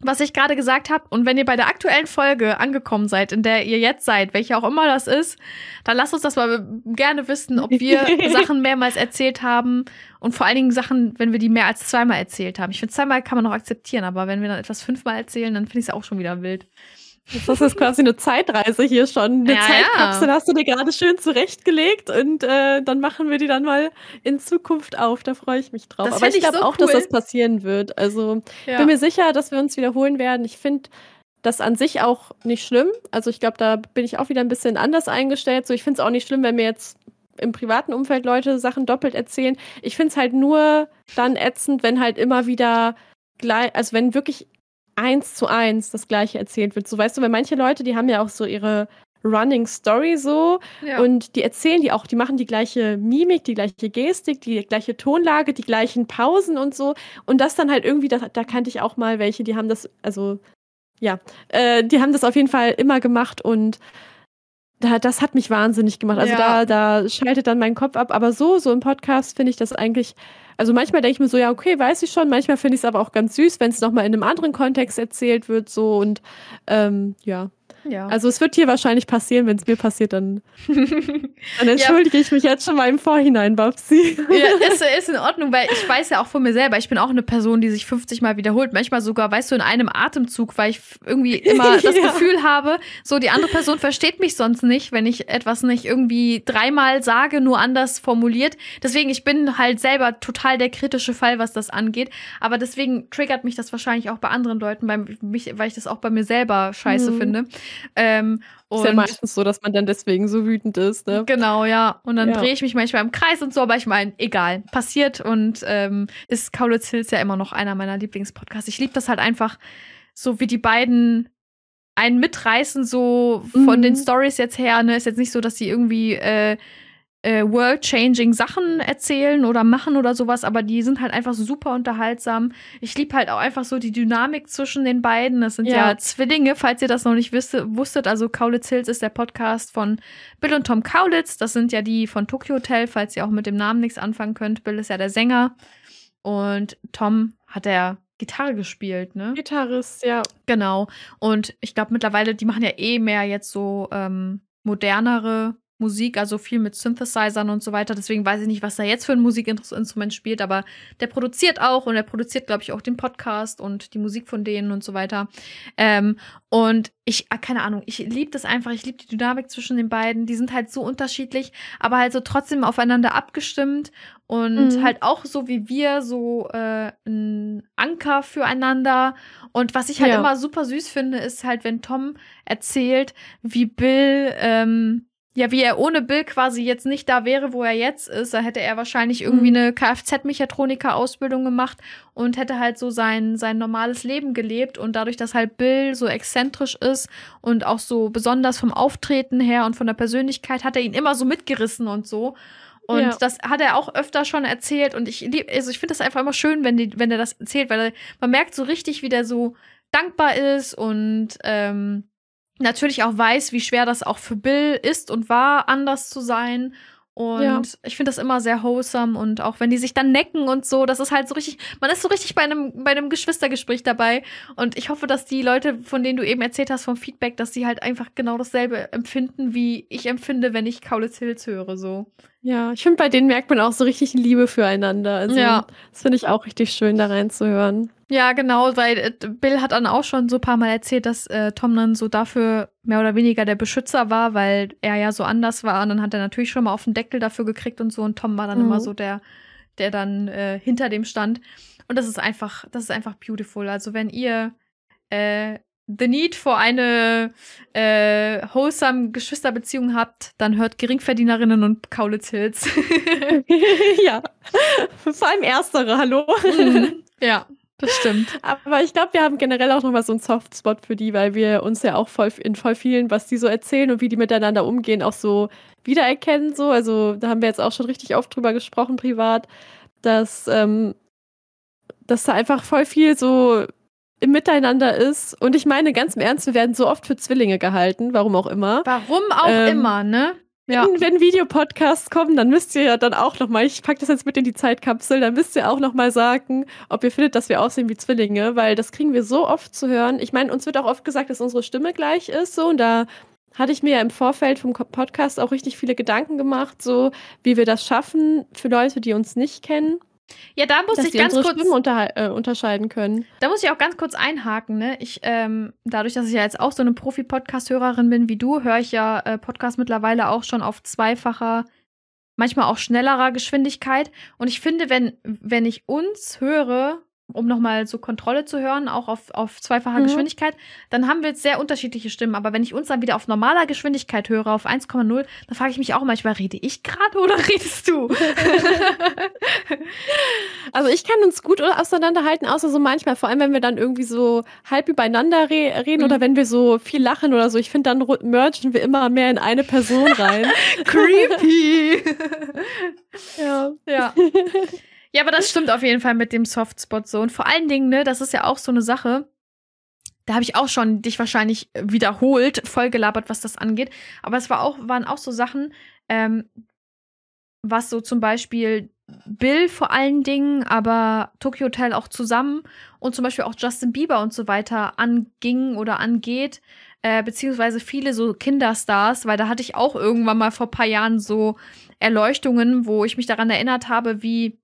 was ich gerade gesagt habe. Und wenn ihr bei der aktuellen Folge angekommen seid, in der ihr jetzt seid, welche auch immer das ist, dann lasst uns das mal gerne wissen, ob wir Sachen mehrmals erzählt haben und vor allen Dingen Sachen, wenn wir die mehr als zweimal erzählt haben. Ich finde, zweimal kann man noch akzeptieren, aber wenn wir dann etwas fünfmal erzählen, dann finde ich es auch schon wieder wild. Das ist quasi eine Zeitreise hier schon. Eine ja, Zeitkapsel ja. hast du dir gerade schön zurechtgelegt und äh, dann machen wir die dann mal in Zukunft auf. Da freue ich mich drauf. Das Aber ich glaube so auch, cool. dass das passieren wird. Also ja. bin mir sicher, dass wir uns wiederholen werden. Ich finde das an sich auch nicht schlimm. Also ich glaube, da bin ich auch wieder ein bisschen anders eingestellt. So, ich finde es auch nicht schlimm, wenn mir jetzt im privaten Umfeld Leute Sachen doppelt erzählen. Ich finde es halt nur dann ätzend, wenn halt immer wieder gleich, also wenn wirklich eins zu eins das gleiche erzählt wird. So weißt du, weil manche Leute, die haben ja auch so ihre Running Story so ja. und die erzählen die auch, die machen die gleiche Mimik, die gleiche Gestik, die gleiche Tonlage, die gleichen Pausen und so und das dann halt irgendwie, da, da kannte ich auch mal welche, die haben das, also ja, äh, die haben das auf jeden Fall immer gemacht und da, das hat mich wahnsinnig gemacht. Also ja. da, da schaltet dann mein Kopf ab. Aber so, so im Podcast finde ich das eigentlich, also manchmal denke ich mir so, ja, okay, weiß ich schon. Manchmal finde ich es aber auch ganz süß, wenn es nochmal in einem anderen Kontext erzählt wird, so und ähm, ja. Ja. Also es wird hier wahrscheinlich passieren, wenn es mir passiert, dann, dann entschuldige ja. ich mich jetzt schon mal im Vorhinein, Babsi. Ja, ist, ist in Ordnung, weil ich weiß ja auch von mir selber, ich bin auch eine Person, die sich 50 Mal wiederholt. Manchmal sogar, weißt du, in einem Atemzug, weil ich irgendwie immer das ja. Gefühl habe, so die andere Person versteht mich sonst nicht, wenn ich etwas nicht irgendwie dreimal sage, nur anders formuliert. Deswegen, ich bin halt selber total der kritische Fall, was das angeht. Aber deswegen triggert mich das wahrscheinlich auch bei anderen Leuten, weil, mich, weil ich das auch bei mir selber scheiße mhm. finde. Ähm, ist ja meistens so, dass man dann deswegen so wütend ist. Ne? Genau, ja. Und dann ja. drehe ich mich manchmal im Kreis und so, aber ich meine, egal, passiert und ähm, ist Kaulitz Hills ja immer noch einer meiner Lieblingspodcasts. Ich liebe das halt einfach, so wie die beiden einen mitreißen, so von mhm. den Stories jetzt her. Ne? Ist jetzt nicht so, dass die irgendwie äh, äh, world-changing Sachen erzählen oder machen oder sowas, aber die sind halt einfach super unterhaltsam. Ich liebe halt auch einfach so die Dynamik zwischen den beiden. Das sind ja, ja Zwillinge, falls ihr das noch nicht wisse, wusstet. Also Kaulitz Hills ist der Podcast von Bill und Tom Kaulitz. Das sind ja die von Tokyo Hotel, falls ihr auch mit dem Namen nichts anfangen könnt. Bill ist ja der Sänger und Tom hat er Gitarre gespielt, ne? Gitarrist, ja. Genau. Und ich glaube mittlerweile, die machen ja eh mehr jetzt so ähm, modernere Musik, also viel mit Synthesizern und so weiter. Deswegen weiß ich nicht, was da jetzt für ein Musikinstrument spielt, aber der produziert auch und er produziert, glaube ich, auch den Podcast und die Musik von denen und so weiter. Ähm, und ich, ah, keine Ahnung, ich liebe das einfach. Ich liebe die Dynamik zwischen den beiden. Die sind halt so unterschiedlich, aber halt so trotzdem aufeinander abgestimmt und mhm. halt auch so wie wir, so äh, ein Anker füreinander. Und was ich halt ja. immer super süß finde, ist halt, wenn Tom erzählt, wie Bill, ähm, ja, wie er ohne Bill quasi jetzt nicht da wäre, wo er jetzt ist, da hätte er wahrscheinlich irgendwie mhm. eine Kfz-Mechatroniker-Ausbildung gemacht und hätte halt so sein, sein normales Leben gelebt. Und dadurch, dass halt Bill so exzentrisch ist und auch so besonders vom Auftreten her und von der Persönlichkeit, hat er ihn immer so mitgerissen und so. Und ja. das hat er auch öfter schon erzählt. Und ich lieb, also ich finde das einfach immer schön, wenn, die, wenn er das erzählt, weil man merkt so richtig, wie der so dankbar ist und ähm, natürlich auch weiß, wie schwer das auch für Bill ist und war, anders zu sein. Und ja. ich finde das immer sehr wholesome und auch wenn die sich dann necken und so, das ist halt so richtig, man ist so richtig bei einem, bei einem Geschwistergespräch dabei. Und ich hoffe, dass die Leute, von denen du eben erzählt hast vom Feedback, dass sie halt einfach genau dasselbe empfinden, wie ich empfinde, wenn ich Kaulitz Hills höre, so. Ja, ich finde, bei denen merkt man auch so richtig Liebe füreinander. Also, ja. das finde ich auch richtig schön, da reinzuhören. Ja, genau, weil äh, Bill hat dann auch schon so ein paar Mal erzählt, dass äh, Tom dann so dafür mehr oder weniger der Beschützer war, weil er ja so anders war. Und dann hat er natürlich schon mal auf den Deckel dafür gekriegt und so. Und Tom war dann mhm. immer so der, der dann äh, hinter dem stand. Und das ist einfach, das ist einfach beautiful. Also wenn ihr äh, the need for eine äh, wholesome Geschwisterbeziehung habt, dann hört Geringverdienerinnen und Kaulitz Hills. ja. Vor allem erstere, hallo. Mhm. Ja. Das stimmt. Aber ich glaube, wir haben generell auch nochmal so einen Softspot für die, weil wir uns ja auch voll in voll vielen, was die so erzählen und wie die miteinander umgehen, auch so wiedererkennen. So. Also da haben wir jetzt auch schon richtig oft drüber gesprochen, privat, dass, ähm, dass da einfach voll viel so im Miteinander ist. Und ich meine, ganz im Ernst, wir werden so oft für Zwillinge gehalten, warum auch immer. Warum auch ähm, immer, ne? Ja. Wenn, wenn Videopodcasts kommen, dann müsst ihr ja dann auch noch mal, ich packe das jetzt mit in die Zeitkapsel, dann müsst ihr auch noch mal sagen, ob ihr findet, dass wir aussehen wie Zwillinge, weil das kriegen wir so oft zu hören. Ich meine, uns wird auch oft gesagt, dass unsere Stimme gleich ist, so und da hatte ich mir ja im Vorfeld vom Podcast auch richtig viele Gedanken gemacht, so wie wir das schaffen für Leute, die uns nicht kennen. Ja, da muss dass ich ganz kurz Stimmen unter, äh, unterscheiden können. Da muss ich auch ganz kurz einhaken. Ne? Ich, ähm, dadurch, dass ich ja jetzt auch so eine Profi-Podcast-Hörerin bin wie du, höre ich ja äh, Podcasts mittlerweile auch schon auf zweifacher, manchmal auch schnellerer Geschwindigkeit. Und ich finde, wenn wenn ich uns höre um nochmal so Kontrolle zu hören, auch auf, auf zweifacher mhm. Geschwindigkeit, dann haben wir jetzt sehr unterschiedliche Stimmen. Aber wenn ich uns dann wieder auf normaler Geschwindigkeit höre, auf 1,0, dann frage ich mich auch manchmal, rede ich gerade oder redest du? also ich kann uns gut auseinanderhalten, außer so manchmal, vor allem wenn wir dann irgendwie so halb übereinander re reden mhm. oder wenn wir so viel lachen oder so. Ich finde, dann mergen wir immer mehr in eine Person rein. Creepy! ja. Ja. Ja, aber das stimmt auf jeden Fall mit dem Softspot so. Und vor allen Dingen, ne, das ist ja auch so eine Sache. Da habe ich auch schon dich wahrscheinlich wiederholt, vollgelabert, was das angeht. Aber es war auch, waren auch so Sachen, ähm, was so zum Beispiel Bill vor allen Dingen, aber Tokyo Hotel auch zusammen und zum Beispiel auch Justin Bieber und so weiter anging oder angeht, äh, beziehungsweise viele so Kinderstars, weil da hatte ich auch irgendwann mal vor ein paar Jahren so Erleuchtungen, wo ich mich daran erinnert habe, wie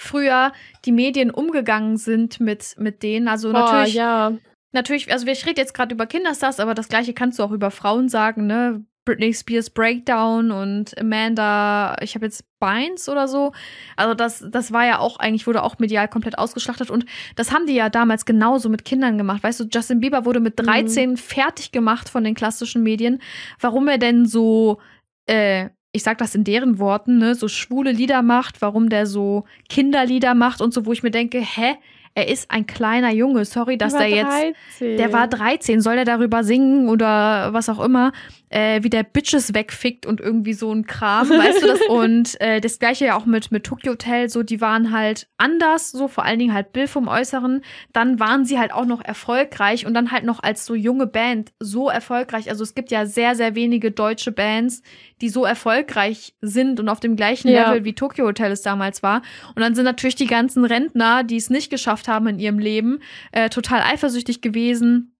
früher die Medien umgegangen sind mit, mit denen. Also Boah, natürlich, ja. natürlich, also ich rede jetzt gerade über Kinderstars, aber das gleiche kannst du auch über Frauen sagen, ne? Britney Spears Breakdown und Amanda, ich habe jetzt Bynes oder so. Also das, das war ja auch eigentlich, wurde auch medial komplett ausgeschlachtet und das haben die ja damals genauso mit Kindern gemacht. Weißt du, Justin Bieber wurde mit 13 mhm. fertig gemacht von den klassischen Medien. Warum er denn so, äh, ich sag das in deren Worten, ne, so schwule Lieder macht, warum der so Kinderlieder macht und so, wo ich mir denke, hä? er ist ein kleiner Junge. Sorry, dass der jetzt. 13. Der war 13. Soll er darüber singen oder was auch immer? Äh, wie der Bitches wegfickt und irgendwie so ein Kram, weißt du das? Und äh, das gleiche ja auch mit, mit Tokyo Hotel, so, die waren halt anders, so vor allen Dingen halt Bill vom Äußeren. Dann waren sie halt auch noch erfolgreich und dann halt noch als so junge Band so erfolgreich. Also es gibt ja sehr, sehr wenige deutsche Bands, die so erfolgreich sind und auf dem gleichen ja. Level wie Tokyo Hotel es damals war. Und dann sind natürlich die ganzen Rentner, die es nicht geschafft haben in ihrem Leben, äh, total eifersüchtig gewesen.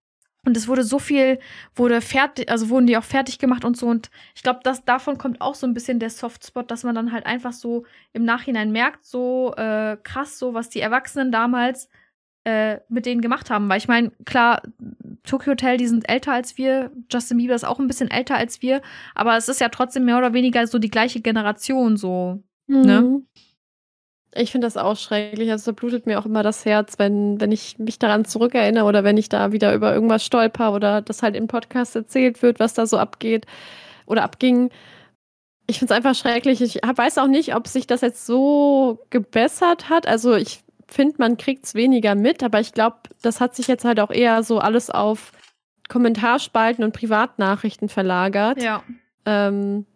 Und es wurde so viel, wurde fertig, also wurden die auch fertig gemacht und so. Und ich glaube, dass davon kommt auch so ein bisschen der Softspot, dass man dann halt einfach so im Nachhinein merkt, so äh, krass, so was die Erwachsenen damals äh, mit denen gemacht haben. Weil ich meine, klar, Tokyo Hotel, die sind älter als wir. Justin Bieber ist auch ein bisschen älter als wir. Aber es ist ja trotzdem mehr oder weniger so die gleiche Generation, so. Mhm. Ne? Ich finde das auch schrecklich. Also da blutet mir auch immer das Herz, wenn, wenn ich mich daran zurückerinnere oder wenn ich da wieder über irgendwas stolper oder das halt im Podcast erzählt wird, was da so abgeht oder abging. Ich finde es einfach schrecklich. Ich weiß auch nicht, ob sich das jetzt so gebessert hat. Also ich finde, man kriegt es weniger mit, aber ich glaube, das hat sich jetzt halt auch eher so alles auf Kommentarspalten und Privatnachrichten verlagert. Ja. Ähm,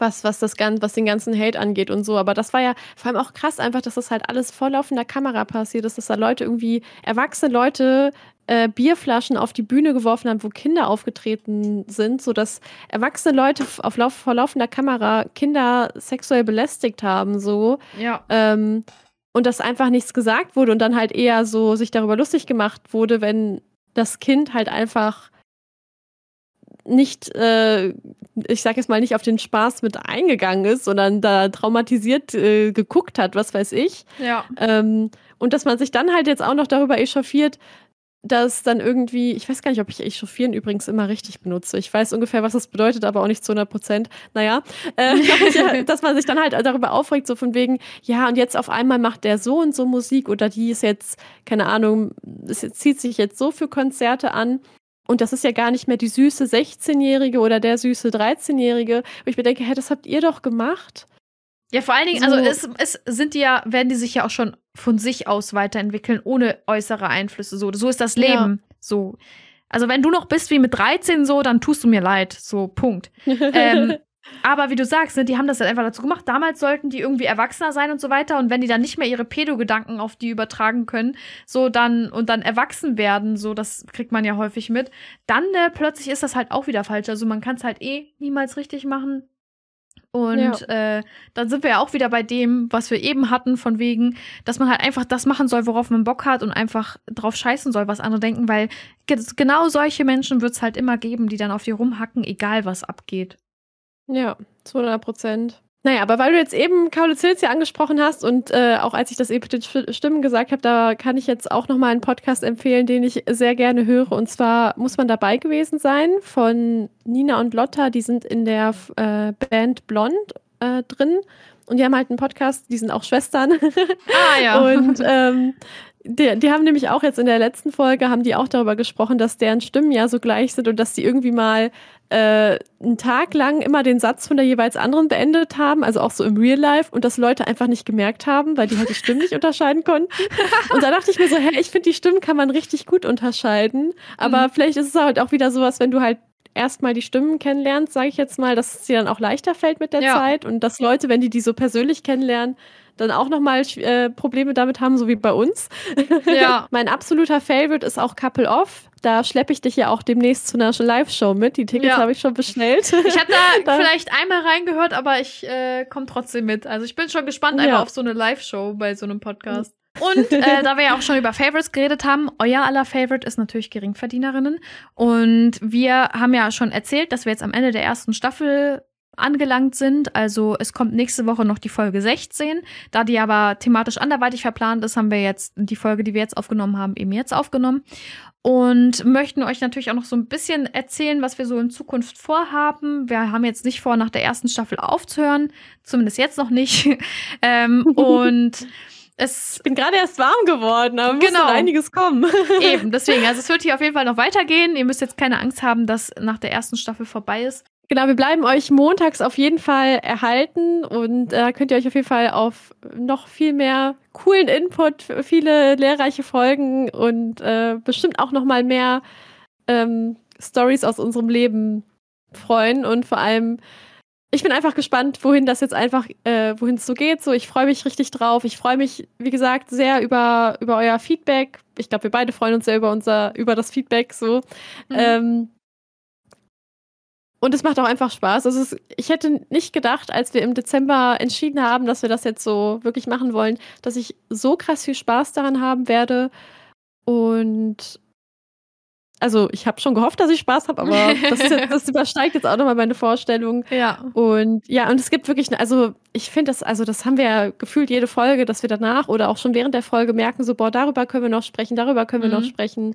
was, was das ganz, was den ganzen Hate angeht und so. Aber das war ja vor allem auch krass einfach, dass das halt alles vor laufender Kamera passiert ist, dass da Leute irgendwie, erwachsene Leute äh, Bierflaschen auf die Bühne geworfen haben, wo Kinder aufgetreten sind, sodass erwachsene Leute auf Lauf, vor laufender Kamera Kinder sexuell belästigt haben, so. Ja. Ähm, und dass einfach nichts gesagt wurde und dann halt eher so sich darüber lustig gemacht wurde, wenn das Kind halt einfach nicht, äh, ich sag jetzt mal, nicht auf den Spaß mit eingegangen ist, sondern da traumatisiert äh, geguckt hat, was weiß ich. Ja. Ähm, und dass man sich dann halt jetzt auch noch darüber echauffiert, dass dann irgendwie, ich weiß gar nicht, ob ich echauffieren übrigens immer richtig benutze. Ich weiß ungefähr, was das bedeutet, aber auch nicht zu 100 Prozent. Naja, äh, dass man sich dann halt darüber aufregt, so von wegen, ja, und jetzt auf einmal macht der so und so Musik oder die ist jetzt, keine Ahnung, es zieht sich jetzt so für Konzerte an. Und das ist ja gar nicht mehr die süße 16-Jährige oder der süße 13-Jährige. Und ich mir denke, hä, das habt ihr doch gemacht. Ja, vor allen Dingen, also so. also es, es sind die ja, werden die sich ja auch schon von sich aus weiterentwickeln, ohne äußere Einflüsse. So, so ist das Leben. Ja. So. Also wenn du noch bist wie mit 13 so, dann tust du mir leid. So, Punkt. ähm, aber wie du sagst, ne, die haben das halt einfach dazu gemacht. Damals sollten die irgendwie erwachsener sein und so weiter. Und wenn die dann nicht mehr ihre Pedo-Gedanken auf die übertragen können, so dann und dann erwachsen werden, so das kriegt man ja häufig mit, dann äh, plötzlich ist das halt auch wieder falsch. Also man kann es halt eh niemals richtig machen. Und ja. äh, dann sind wir ja auch wieder bei dem, was wir eben hatten, von wegen, dass man halt einfach das machen soll, worauf man Bock hat und einfach drauf scheißen soll, was andere denken, weil genau solche Menschen wird es halt immer geben, die dann auf dir rumhacken, egal was abgeht. Ja, 200 Prozent. Naja, aber weil du jetzt eben Kaulitz Hills ja angesprochen hast und äh, auch als ich das eben mit den Stimmen gesagt habe, da kann ich jetzt auch nochmal einen Podcast empfehlen, den ich sehr gerne höre. Und zwar muss man dabei gewesen sein von Nina und Lotta, die sind in der äh, Band Blond äh, drin. Und die haben halt einen Podcast, die sind auch Schwestern. Ah ja. und ähm, die, die, haben nämlich auch jetzt in der letzten Folge, haben die auch darüber gesprochen, dass deren Stimmen ja so gleich sind und dass die irgendwie mal äh, einen Tag lang immer den Satz von der jeweils anderen beendet haben, also auch so im Real Life und das Leute einfach nicht gemerkt haben, weil die halt die Stimmen nicht unterscheiden konnten. Und da dachte ich mir so, hä, ich finde die Stimmen kann man richtig gut unterscheiden, aber mhm. vielleicht ist es halt auch wieder sowas, wenn du halt erstmal die Stimmen kennenlernst, sage ich jetzt mal, dass es dir dann auch leichter fällt mit der ja. Zeit und dass Leute, wenn die die so persönlich kennenlernen, dann auch nochmal äh, Probleme damit haben, so wie bei uns. Ja. mein absoluter Favorite ist auch Couple Off. Da schleppe ich dich ja auch demnächst zu einer Live-Show mit. Die Tickets ja. habe ich schon beschnellt. Ich habe da, vielleicht einmal reingehört, aber ich äh, komme trotzdem mit. Also ich bin schon gespannt einfach auf so eine Live-Show bei so einem Podcast. Und äh, da wir ja auch schon über Favorites geredet haben, euer aller Favorite ist natürlich Geringverdienerinnen. Und wir haben ja schon erzählt, dass wir jetzt am Ende der ersten Staffel angelangt sind. Also es kommt nächste Woche noch die Folge 16. Da die aber thematisch anderweitig verplant ist, haben wir jetzt die Folge, die wir jetzt aufgenommen haben, eben jetzt aufgenommen. Und möchten euch natürlich auch noch so ein bisschen erzählen, was wir so in Zukunft vorhaben. Wir haben jetzt nicht vor, nach der ersten Staffel aufzuhören. Zumindest jetzt noch nicht. ähm, und es ich bin gerade erst warm geworden, aber genau. muss einiges kommen. Eben, deswegen. Also es wird hier auf jeden Fall noch weitergehen. Ihr müsst jetzt keine Angst haben, dass nach der ersten Staffel vorbei ist. Genau, wir bleiben euch montags auf jeden Fall erhalten und da äh, könnt ihr euch auf jeden Fall auf noch viel mehr coolen Input, viele lehrreiche Folgen und äh, bestimmt auch noch mal mehr ähm, Stories aus unserem Leben freuen und vor allem ich bin einfach gespannt, wohin das jetzt einfach, äh, wohin es so geht. So, ich freue mich richtig drauf. Ich freue mich, wie gesagt, sehr über, über euer Feedback. Ich glaube, wir beide freuen uns sehr über unser, über das Feedback. So. Mhm. Ähm, und es macht auch einfach Spaß. Also es, ich hätte nicht gedacht, als wir im Dezember entschieden haben, dass wir das jetzt so wirklich machen wollen, dass ich so krass viel Spaß daran haben werde. Und also ich habe schon gehofft, dass ich Spaß habe, aber das, jetzt, das, übersteigt jetzt auch nochmal meine Vorstellung. Ja. Und ja, und es gibt wirklich, also ich finde das, also das haben wir ja gefühlt jede Folge, dass wir danach oder auch schon während der Folge merken, so, boah, darüber können wir noch sprechen, darüber können wir mhm. noch sprechen.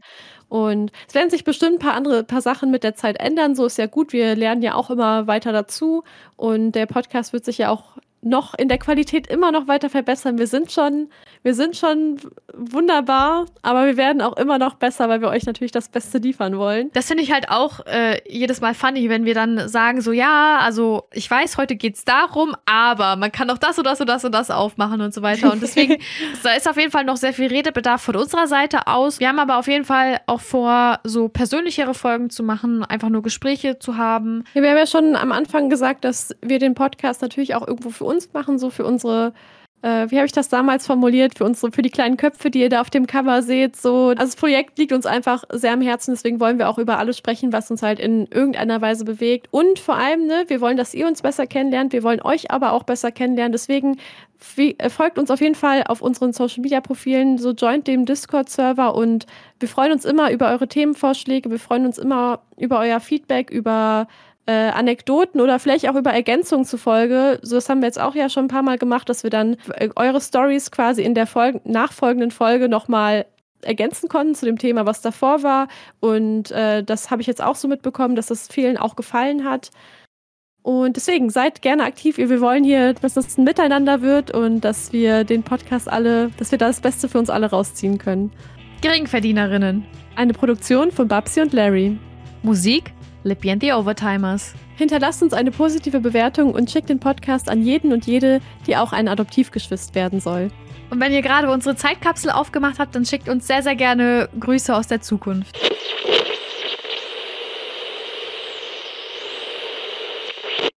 Und es werden sich bestimmt ein paar andere, paar Sachen mit der Zeit ändern. So ist ja gut. Wir lernen ja auch immer weiter dazu. Und der Podcast wird sich ja auch noch in der Qualität immer noch weiter verbessern. Wir sind schon, wir sind schon wunderbar, aber wir werden auch immer noch besser, weil wir euch natürlich das Beste liefern wollen. Das finde ich halt auch äh, jedes Mal funny, wenn wir dann sagen, so ja, also ich weiß, heute geht es darum, aber man kann auch das und das und das und das aufmachen und so weiter. Und deswegen, da ist auf jeden Fall noch sehr viel Redebedarf von unserer Seite aus. Wir haben aber auf jeden Fall auch vor, so persönlichere Folgen zu machen, einfach nur Gespräche zu haben. Ja, wir haben ja schon am Anfang gesagt, dass wir den Podcast natürlich auch irgendwo für uns uns machen, so für unsere, äh, wie habe ich das damals formuliert, für unsere, für die kleinen Köpfe, die ihr da auf dem Cover seht. So, also das Projekt liegt uns einfach sehr am Herzen, deswegen wollen wir auch über alles sprechen, was uns halt in irgendeiner Weise bewegt. Und vor allem, ne, wir wollen, dass ihr uns besser kennenlernt, wir wollen euch aber auch besser kennenlernen. Deswegen wie, äh, folgt uns auf jeden Fall auf unseren Social Media Profilen, so joint dem Discord-Server und wir freuen uns immer über eure Themenvorschläge, wir freuen uns immer über euer Feedback, über äh, Anekdoten oder vielleicht auch über Ergänzungen zufolge. So, das haben wir jetzt auch ja schon ein paar Mal gemacht, dass wir dann äh, eure Stories quasi in der Folge, nachfolgenden Folge nochmal ergänzen konnten zu dem Thema, was davor war. Und äh, das habe ich jetzt auch so mitbekommen, dass das vielen auch gefallen hat. Und deswegen seid gerne aktiv. Wir wollen hier, dass das ein Miteinander wird und dass wir den Podcast alle, dass wir da das Beste für uns alle rausziehen können. Geringverdienerinnen. Eine Produktion von Babsi und Larry. Musik Lipienti Overtimers. Hinterlasst uns eine positive Bewertung und schickt den Podcast an jeden und jede, die auch ein Adoptivgeschwister werden soll. Und wenn ihr gerade unsere Zeitkapsel aufgemacht habt, dann schickt uns sehr, sehr gerne Grüße aus der Zukunft.